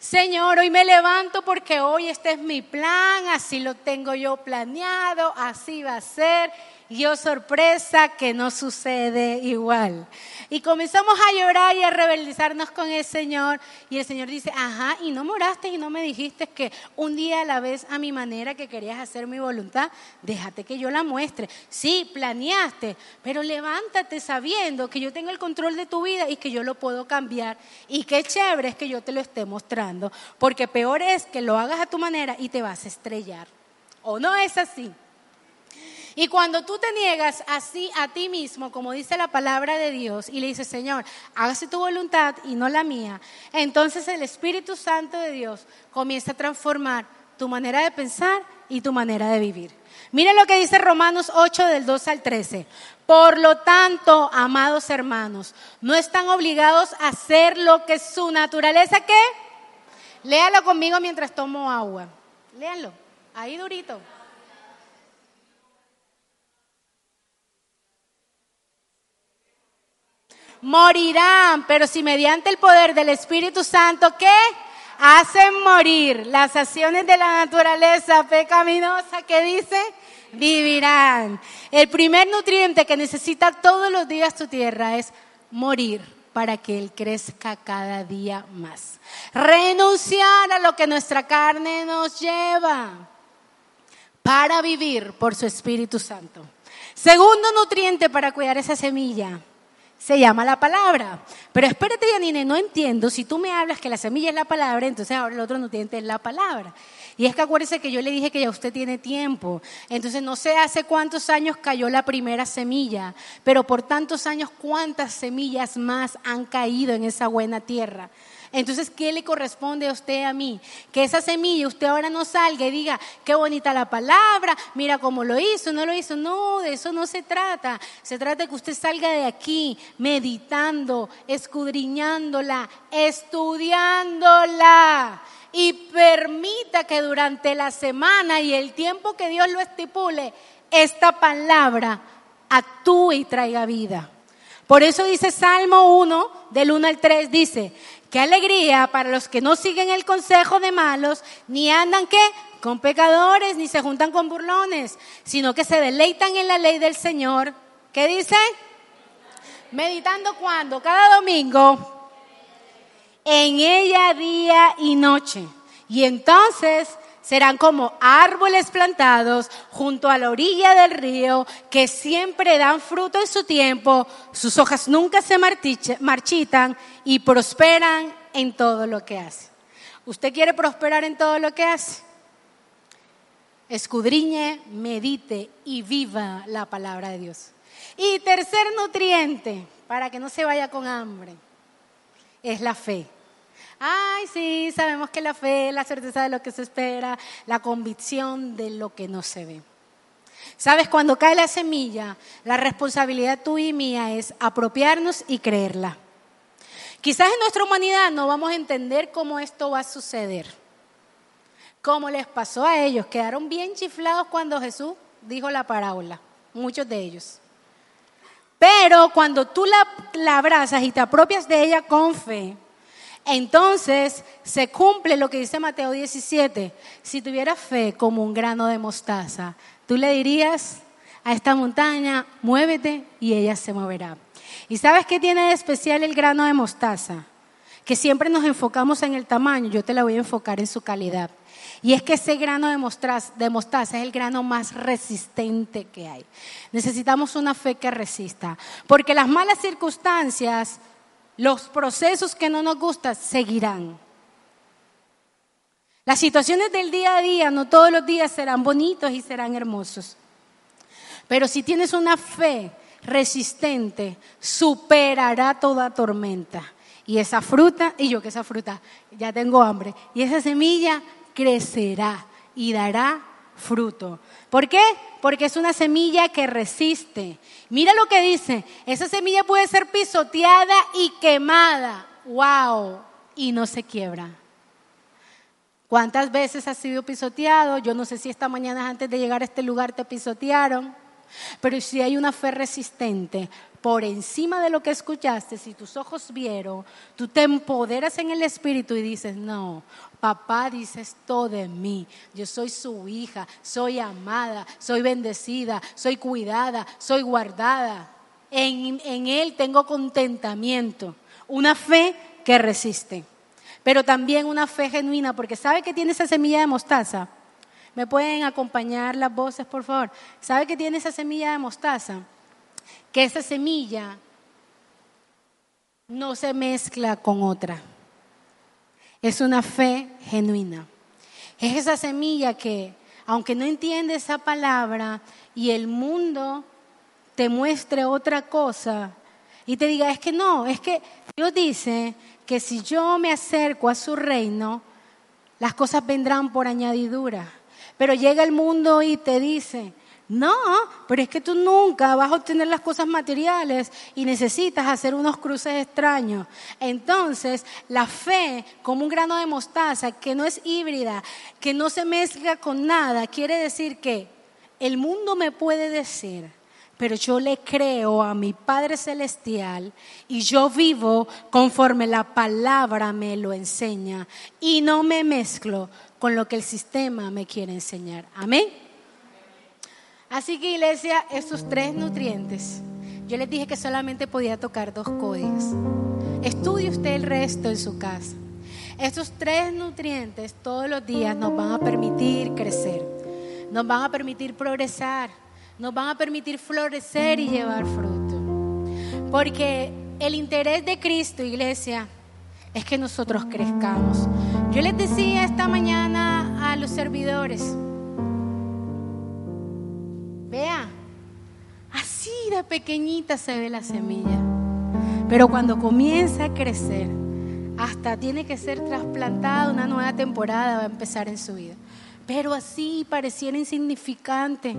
Speaker 1: Señor, hoy me levanto porque hoy este es mi plan, así lo tengo yo planeado, así va a ser. Y oh sorpresa que no sucede igual. Y comenzamos a llorar y a rebelizarnos con el Señor. Y el Señor dice, ajá, y no moraste y no me dijiste que un día a la vez a mi manera que querías hacer mi voluntad, déjate que yo la muestre. Sí, planeaste, pero levántate sabiendo que yo tengo el control de tu vida y que yo lo puedo cambiar. Y qué chévere es que yo te lo esté mostrando, porque peor es que lo hagas a tu manera y te vas a estrellar. ¿O no es así? Y cuando tú te niegas así a ti mismo, como dice la palabra de Dios, y le dices, Señor, hágase tu voluntad y no la mía, entonces el Espíritu Santo de Dios comienza a transformar tu manera de pensar y tu manera de vivir. Miren lo que dice Romanos 8 del 2 al 13. Por lo tanto, amados hermanos, no están obligados a hacer lo que su naturaleza ¿qué? Léalo conmigo mientras tomo agua. Léanlo, ahí durito. Morirán, pero si mediante el poder del Espíritu Santo, ¿qué? Hacen morir las acciones de la naturaleza pecaminosa que dice, vivirán. El primer nutriente que necesita todos los días tu tierra es morir para que Él crezca cada día más. Renunciar a lo que nuestra carne nos lleva para vivir por su Espíritu Santo. Segundo nutriente para cuidar esa semilla se llama la palabra. Pero espérate, Yanine, no entiendo. Si tú me hablas que la semilla es la palabra, entonces ahora el otro nutriente es la palabra. Y es que acuérdese que yo le dije que ya usted tiene tiempo. Entonces no sé hace cuántos años cayó la primera semilla, pero por tantos años cuántas semillas más han caído en esa buena tierra. Entonces, ¿qué le corresponde a usted a mí? Que esa semilla usted ahora no salga y diga, qué bonita la palabra, mira cómo lo hizo, no lo hizo. No, de eso no se trata. Se trata de que usted salga de aquí meditando, escudriñándola, estudiándola y permita que durante la semana y el tiempo que Dios lo estipule, esta palabra actúe y traiga vida. Por eso dice Salmo 1, del 1 al 3, dice, Qué alegría para los que no siguen el consejo de malos, ni andan qué con pecadores, ni se juntan con burlones, sino que se deleitan en la ley del Señor. ¿Qué dice? Meditando cuando? Cada domingo. En ella día y noche. Y entonces serán como árboles plantados junto a la orilla del río que siempre dan fruto en su tiempo, sus hojas nunca se marchitan y prosperan en todo lo que hace. ¿Usted quiere prosperar en todo lo que hace? Escudriñe, medite y viva la palabra de Dios. Y tercer nutriente, para que no se vaya con hambre, es la fe. Ay, sí, sabemos que la fe la certeza de lo que se espera, la convicción de lo que no se ve. Sabes, cuando cae la semilla, la responsabilidad tuya y mía es apropiarnos y creerla. Quizás en nuestra humanidad no vamos a entender cómo esto va a suceder. Como les pasó a ellos, quedaron bien chiflados cuando Jesús dijo la parábola, muchos de ellos. Pero cuando tú la, la abrazas y te apropias de ella con fe, entonces se cumple lo que dice Mateo 17. Si tuvieras fe como un grano de mostaza, tú le dirías a esta montaña, muévete y ella se moverá. ¿Y sabes qué tiene de especial el grano de mostaza? Que siempre nos enfocamos en el tamaño, yo te la voy a enfocar en su calidad. Y es que ese grano de mostaza, es el grano más resistente que hay. Necesitamos una fe que resista, porque las malas circunstancias los procesos que no nos gustan seguirán. Las situaciones del día a día, no todos los días serán bonitos y serán hermosos. Pero si tienes una fe resistente, superará toda tormenta. Y esa fruta, y yo que esa fruta, ya tengo hambre, y esa semilla crecerá y dará fruto. ¿Por qué? Porque es una semilla que resiste. Mira lo que dice, esa semilla puede ser pisoteada y quemada. ¡Wow! Y no se quiebra. ¿Cuántas veces has sido pisoteado? Yo no sé si esta mañana antes de llegar a este lugar te pisotearon. Pero si hay una fe resistente por encima de lo que escuchaste, si tus ojos vieron, tú te empoderas en el Espíritu y dices, no, papá dice esto de mí, yo soy su hija, soy amada, soy bendecida, soy cuidada, soy guardada. En, Él tengo contentamiento, una fe que resiste, pero también una fe genuina, porque ¿sabe que tiene esa semilla de mostaza? ¿Me pueden acompañar las voces, por favor? ¿Sabe que tiene esa semilla de mostaza? Que esa semilla no se mezcla con otra. Es una fe genuina. Es esa semilla que, aunque no entiende esa palabra y el mundo te muestre otra cosa y te diga, es que no, es que Dios dice que si yo me acerco a su reino, las cosas vendrán por añadidura. Pero llega el mundo y te dice, no, pero es que tú nunca vas a obtener las cosas materiales y necesitas hacer unos cruces extraños. Entonces, la fe como un grano de mostaza que no es híbrida, que no se mezcla con nada, quiere decir que el mundo me puede decir, pero yo le creo a mi Padre Celestial y yo vivo conforme la palabra me lo enseña y no me mezclo con lo que el sistema me quiere enseñar. Amén. Así que iglesia, estos tres nutrientes, yo les dije que solamente podía tocar dos códigos. Estudie usted el resto en su casa. Estos tres nutrientes todos los días nos van a permitir crecer, nos van a permitir progresar, nos van a permitir florecer y llevar fruto. Porque el interés de Cristo, iglesia, es que nosotros crezcamos. Yo les decía esta mañana a los servidores, vea, así de pequeñita se ve la semilla, pero cuando comienza a crecer, hasta tiene que ser trasplantada, una nueva temporada va a empezar en su vida. Pero así pareciera insignificante.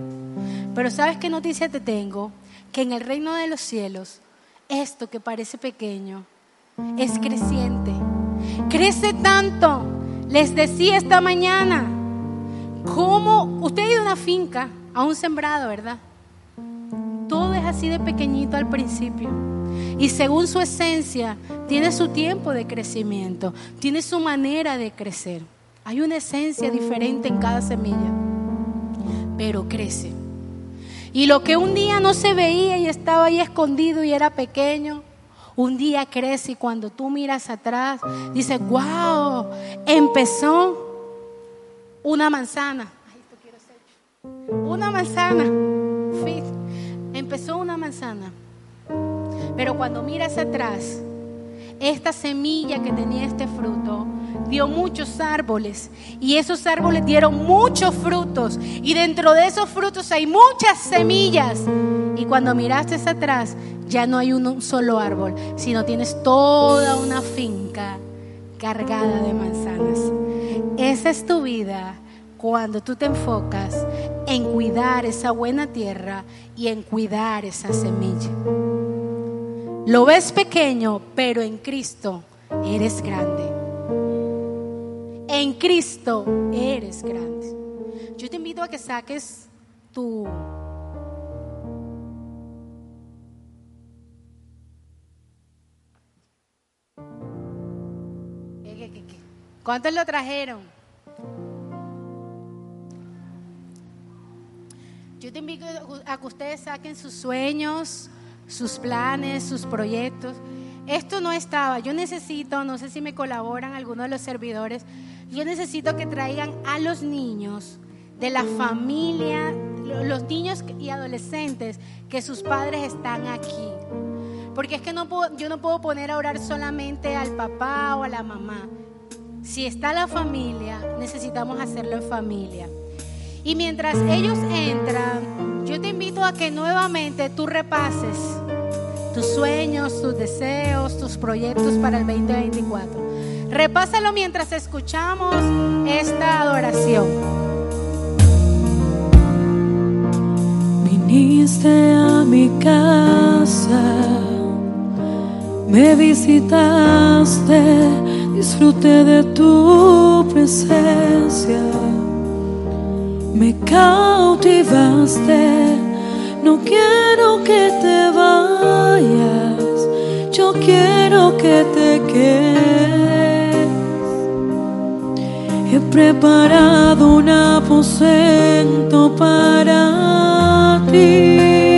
Speaker 1: Pero ¿sabes qué noticia te tengo? Que en el reino de los cielos, esto que parece pequeño, es creciente. Crece tanto. Les decía esta mañana, cómo usted ha ido una finca, a un sembrado, ¿verdad? Todo es así de pequeñito al principio. Y según su esencia, tiene su tiempo de crecimiento, tiene su manera de crecer. Hay una esencia diferente en cada semilla, pero crece. Y lo que un día no se veía y estaba ahí escondido y era pequeño, un día crece y cuando tú miras atrás, dices, wow, empezó una manzana. Una manzana. Empezó una manzana. Pero cuando miras atrás, esta semilla que tenía este fruto dio muchos árboles y esos árboles dieron muchos frutos y dentro de esos frutos hay muchas semillas. Y cuando miraste atrás, ya no hay un solo árbol, sino tienes toda una finca cargada de manzanas. Esa es tu vida cuando tú te enfocas en cuidar esa buena tierra y en cuidar esa semilla. Lo ves pequeño, pero en Cristo eres grande. En Cristo eres grande. Yo te invito a que saques tu ¿Cuántos lo trajeron? Yo te invito a que ustedes saquen sus sueños, sus planes, sus proyectos. Esto no estaba. Yo necesito, no sé si me colaboran algunos de los servidores, yo necesito que traigan a los niños de la familia, los niños y adolescentes que sus padres están aquí. Porque es que yo no puedo poner a orar solamente al papá o a la mamá. Si está la familia, necesitamos hacerlo en familia. Y mientras ellos entran, yo te invito a que nuevamente tú repases tus sueños, tus deseos, tus proyectos para el 2024. Repásalo mientras escuchamos esta adoración.
Speaker 2: Viniste a mi casa, me visitaste, disfruté de tu presencia me cautivaste. No quiero que te vayas, yo quiero que te quedes. He preparado un aposento para ti.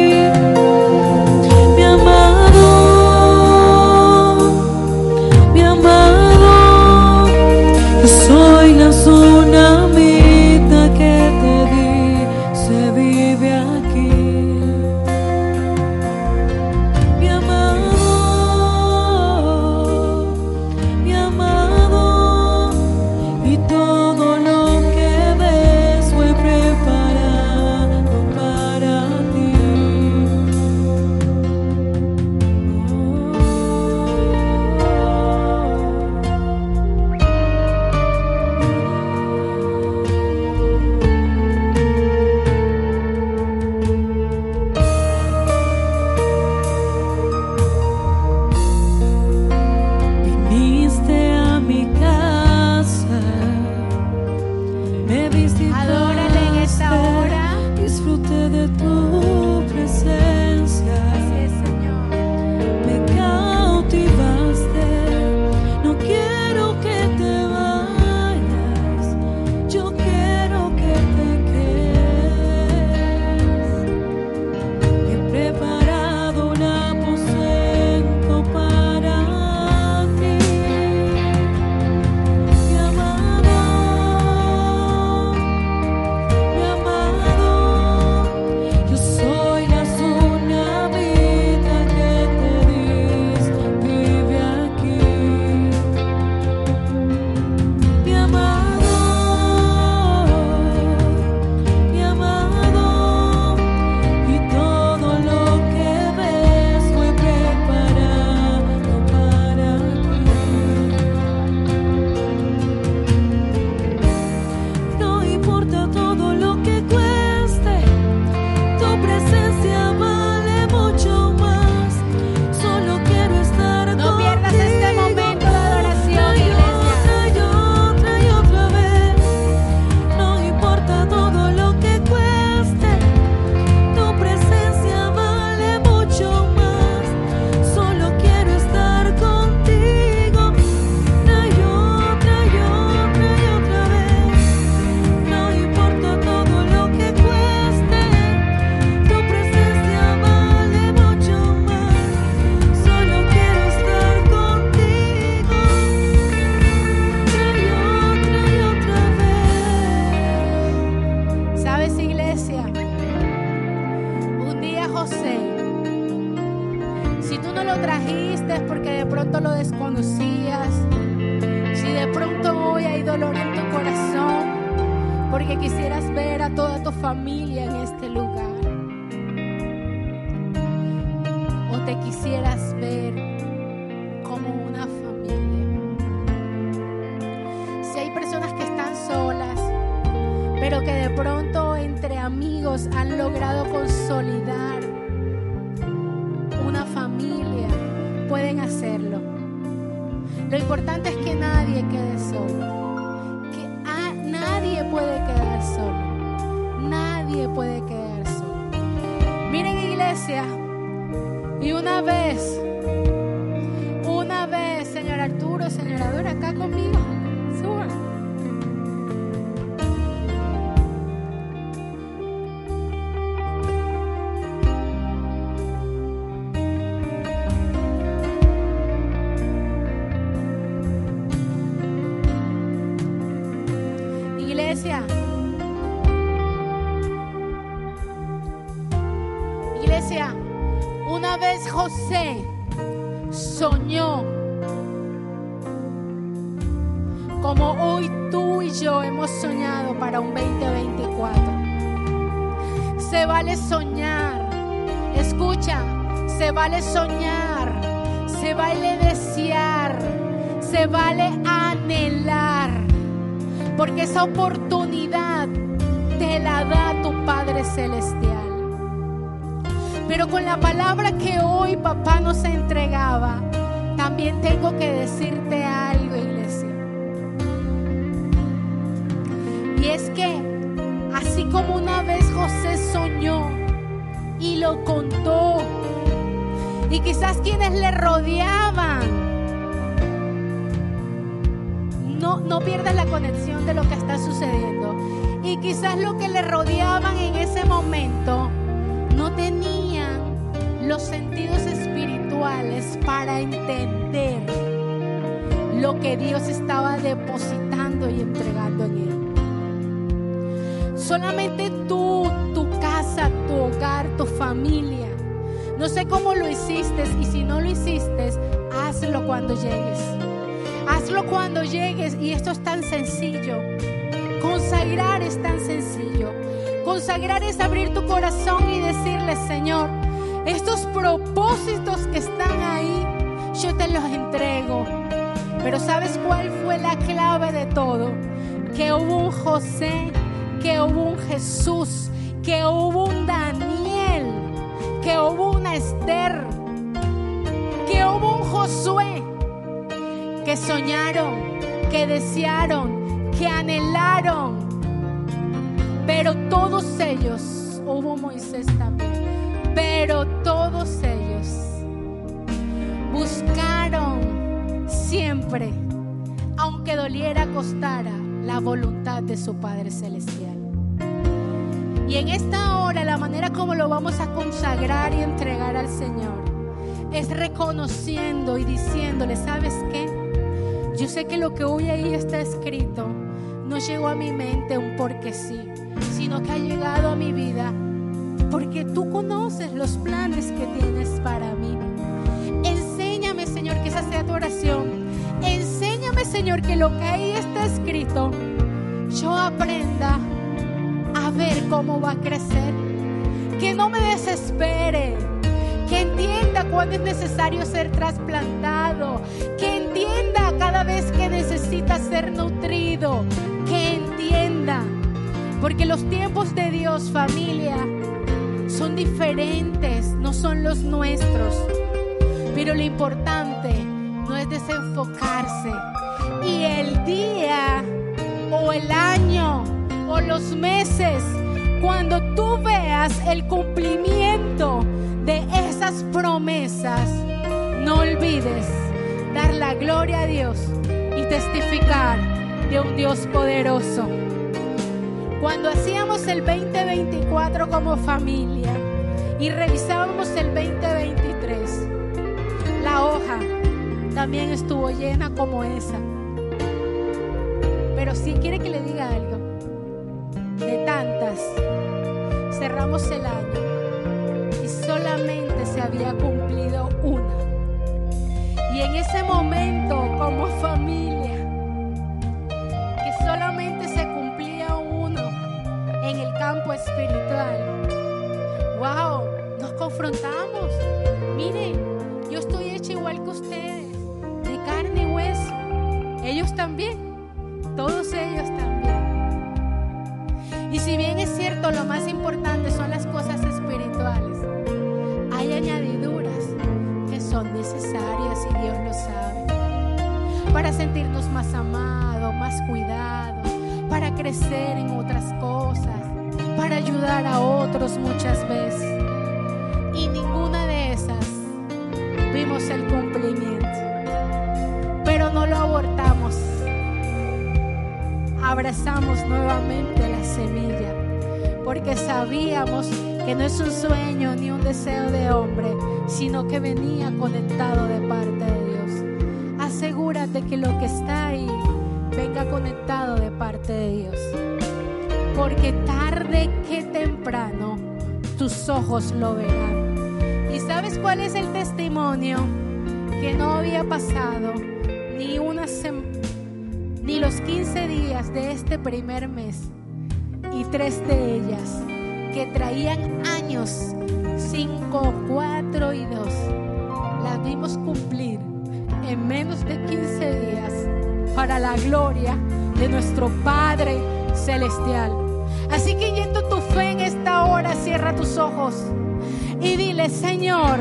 Speaker 1: Iglesia, una vez José soñó como hoy tú y yo hemos soñado para un 2024. Se vale soñar, escucha, se vale soñar, se vale desear, se vale anhelar, porque esa oportunidad te la da tu Padre Celestial. Pero con la palabra que hoy papá nos entregaba, también tengo que decirte algo, iglesia. Y es que así como una vez José soñó y lo contó, y quizás quienes le rodeaban, no, no pierdas la conexión de lo que está sucediendo. Y quizás lo que le rodeaban en ese momento no tenían los sentidos espirituales para entender lo que Dios estaba depositando y entregando en él. Solamente tú, tu casa, tu hogar, tu familia. No sé cómo lo hiciste y si no lo hiciste, hazlo cuando llegues. Hazlo cuando llegues y esto es tan sencillo. Consagrar es tan sencillo. Consagrar es abrir tu corazón y decirle, Señor, estos propósitos que están ahí, yo te los entrego. Pero ¿sabes cuál fue la clave de todo? Que hubo un José, que hubo un Jesús, que hubo un Daniel, que hubo una Esther, que hubo un Josué, que soñaron, que desearon, que anhelaron. Pero todos ellos, hubo Moisés también, pero todos ellos buscaron siempre, aunque doliera, costara, la voluntad de su Padre Celestial. Y en esta hora la manera como lo vamos a consagrar y entregar al Señor es reconociendo y diciéndole, ¿sabes qué? Yo sé que lo que hoy ahí está escrito no llegó a mi mente un porque sí, sino que ha llegado a mi vida porque tú conoces los planes que tienes para mí. Enséñame, Señor, que esa sea tu oración. Enséñame, Señor, que lo que ahí está escrito, yo aprenda a ver cómo va a crecer. Que no me desespere. Que entienda cuándo es necesario ser trasplantado. Que entienda cada vez que necesita ser nutrido. Que entienda. Porque los tiempos de Dios, familia, son diferentes, no son los nuestros. Pero lo importante no es desenfocarse. Y el día o el año o los meses, cuando tú veas el cumplimiento de esas promesas, no olvides dar la gloria a Dios y testificar de un Dios poderoso. Cuando hacíamos el 2024 como familia y revisábamos el 2023, la hoja también estuvo llena como esa. Pero si quiere que le diga algo, de tantas, cerramos el año y solamente se había cumplido una. Y en ese momento espiritual. ¡Wow! Nos confrontamos. Miren, yo estoy hecha igual que ustedes, de carne y hueso. Ellos también, todos ellos también. Y si bien es cierto, lo más importante son las cosas espirituales, hay añadiduras que son necesarias y Dios lo sabe. Para sentirnos más amados, más cuidados, para crecer en otras cosas, para ayudar a otros muchas veces. Y ninguna de esas vimos el cumplimiento. Pero no lo abortamos. Abrazamos nuevamente la semilla. Porque sabíamos que no es un sueño ni un deseo de hombre, sino que venía conectado de parte de Dios. Asegúrate que lo que está ahí venga conectado de parte de Dios. Porque tarde que temprano tus ojos lo verán. ¿Y sabes cuál es el testimonio? Que no había pasado ni una ni los 15 días de este primer mes y tres de ellas que traían años, 5, 4 y 2, las vimos cumplir en menos de 15 días para la gloria de nuestro Padre Celestial. Así que yendo tu fe en esta hora, cierra tus ojos y dile, Señor,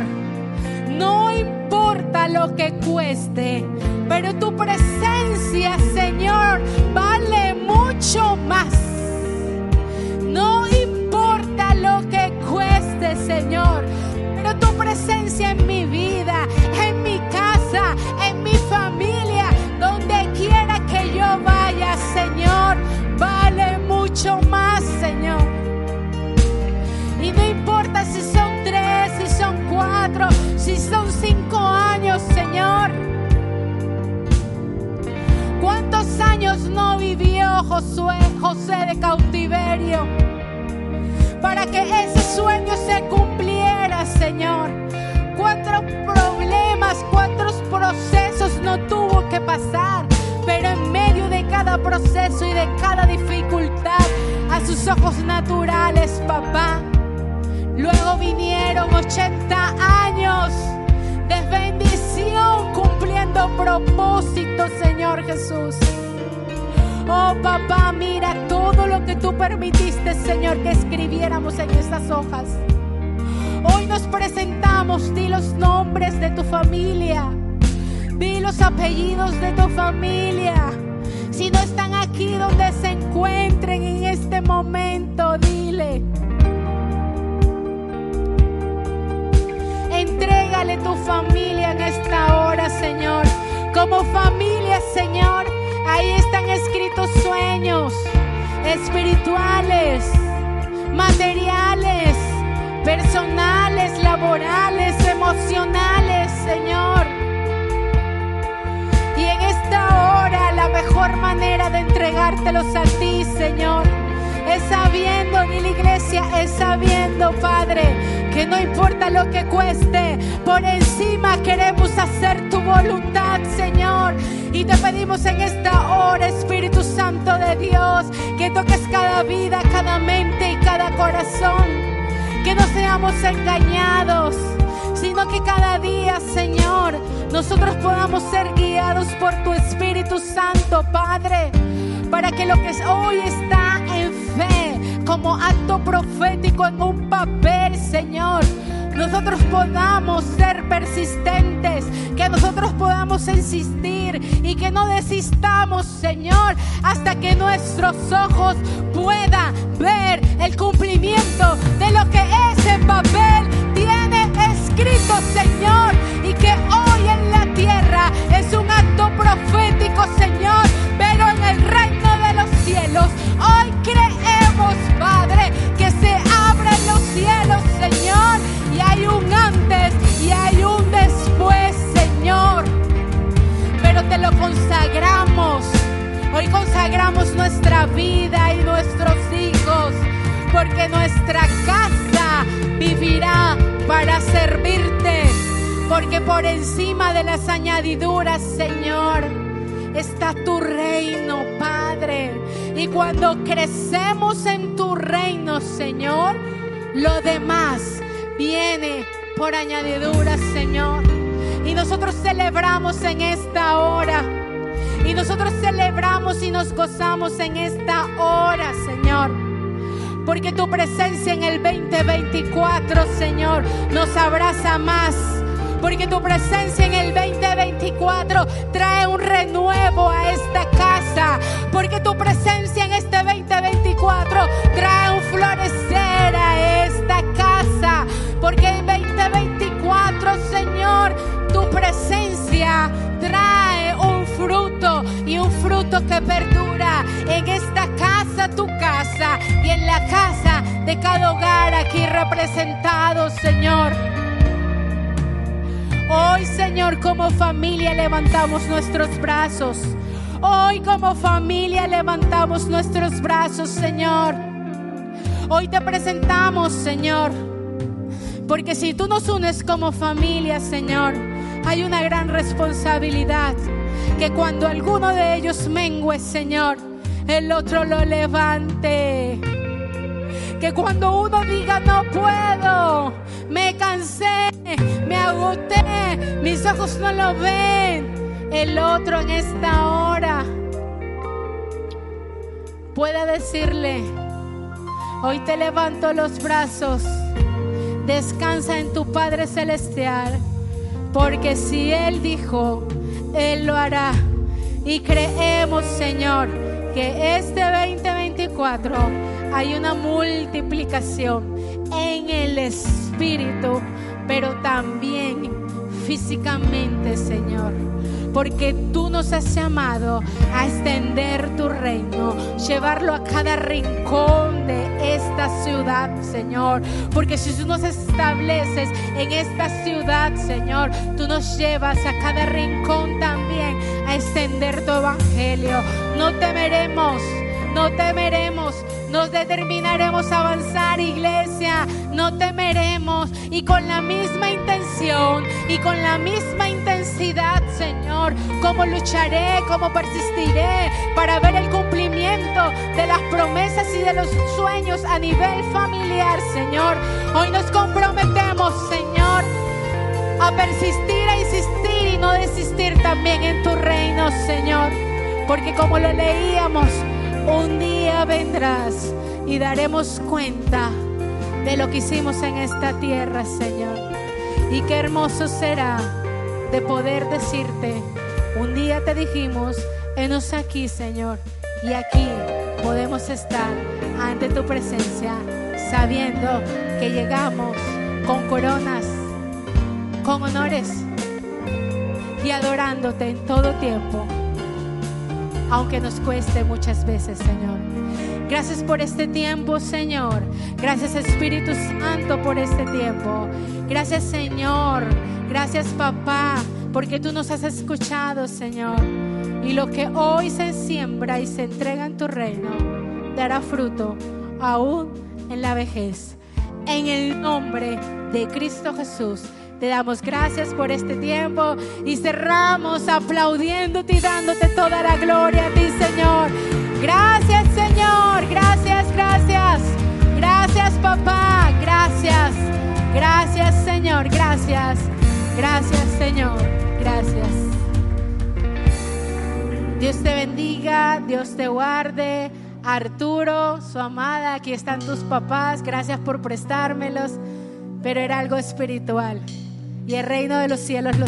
Speaker 1: no importa lo que cueste, pero tu presencia, Señor, vale mucho más. José de cautiverio? Para que ese sueño se cumpliera, Señor. ¿Cuántos problemas, cuántos procesos no tuvo que pasar? Pero en medio de cada proceso y de cada dificultad, a sus ojos naturales, papá, Luego vinieron 80 años de bendición cumpliendo propósitos, Señor Jesús. Oh papá, mira todo lo que tú permitiste, Señor, que escribiéramos en estas hojas. Hoy nos presentamos, di los nombres de tu familia, di los apellidos de tu familia. Si no están aquí donde se encuentren en este momento, dile. Entrégale tu familia en esta hora, Señor. Como familia, Señor, ahí están escritos sueños espirituales, materiales, personales, laborales, emocionales, Señor. Y en esta hora la mejor manera de entregártelos a ti, Señor, es sabiendo, ni la iglesia, es sabiendo, Padre, que no importa lo que cueste, por encima queremos hacer tu voluntad, Señor. Y te pedimos en esta hora, Espíritu Santo de Dios, que toques cada vida, cada mente y cada corazón. Que no seamos engañados, sino que cada día, Señor, nosotros podamos ser guiados por tu Espíritu Santo, Padre, para que lo que hoy está en fe, como acto profético en un papel, Señor, nosotros podamos ser persistentes, que nosotros podamos insistir y que no desistamos, Señor, hasta que nuestros ojos puedan ver el cumplimiento de lo que ese papel tiene escrito, Señor, y que hoy en la tierra es un acto profético, Señor, pero en el reino de los cielos, hoy creemos, Padre, que se abren los cielos, Señor, lo consagramos. Hoy consagramos nuestra vida y nuestros hijos, porque nuestra casa vivirá para servirte, Porque por encima de las añadiduras, Señor, está tu reino, Padre. Y cuando crecemos en tu reino, Señor, lo demás viene por añadiduras, Señor. Y nosotros celebramos en esta hora. Y nosotros celebramos y nos gozamos en esta hora, Señor. Porque tu presencia en el 2024, Señor, nos abraza más. Porque tu presencia en el 2024 trae un renuevo a esta casa. Porque tu presencia en este 2024 trae un florecer a esta casa. Porque el 2024, Señor, tu presencia trae un fruto y un fruto que perdura en esta casa, tu casa y en la casa de cada hogar aquí representado, Señor. Hoy, Señor, como familia levantamos nuestros brazos. Hoy como familia levantamos nuestros brazos, Señor. Hoy te presentamos, Señor. Porque si tú nos unes como familia, Señor, hay una gran responsabilidad. Que cuando alguno de ellos mengue, Señor, el otro lo levante. Que cuando uno diga no puedo, me cansé, me agoté, mis ojos no lo ven, el otro en esta hora puede decirle, hoy te levanto los brazos, descansa en tu Padre Celestial, porque si Él dijo, Él lo hará. Y creemos, Señor, que este 2024 hay una multiplicación en el Espíritu, pero también físicamente, Señor. Porque tú nos has llamado a extender llevarlo a cada rincón de esta ciudad, Señor. Porque si tú nos estableces en esta ciudad, Señor, tú nos llevas a cada rincón también a extender tu evangelio. No temeremos no temeremos, nos determinaremos a avanzar, iglesia, no temeremos y con la misma intención y con la misma intensidad, Señor, como lucharé, como persistiré para ver el cumplimiento de las promesas y de los sueños a nivel familiar, Señor. Hoy nos comprometemos, Señor, a persistir, a insistir y no desistir también en tu reino, Señor. Porque como lo leíamos, un día vendrás y daremos cuenta de lo que hicimos en esta tierra, Señor. Y qué hermoso será de poder decirte, un día te dijimos, enos aquí, Señor, y aquí podemos estar ante tu presencia, sabiendo que llegamos con coronas, con honores y adorándote en todo tiempo aunque nos cueste muchas veces, Señor. Gracias por este tiempo, Señor. Gracias Espíritu Santo por este tiempo. Gracias, Señor. Gracias, papá, porque tú nos has escuchado, Señor. Y lo que hoy se siembra y se entrega en tu reino dará fruto aún en la vejez. En el nombre de Cristo Jesús. Te damos gracias por este tiempo y cerramos aplaudiéndote y dándote toda la gloria a ti, Señor. Gracias, Señor. Gracias, gracias. Gracias, papá. Gracias. Gracias, Señor. Gracias. Gracias, Señor. Gracias. Dios te bendiga, Dios te guarde. Arturo, su amada, aquí están tus papás. Gracias por prestármelos. Pero era algo espiritual y el reino de los cielos los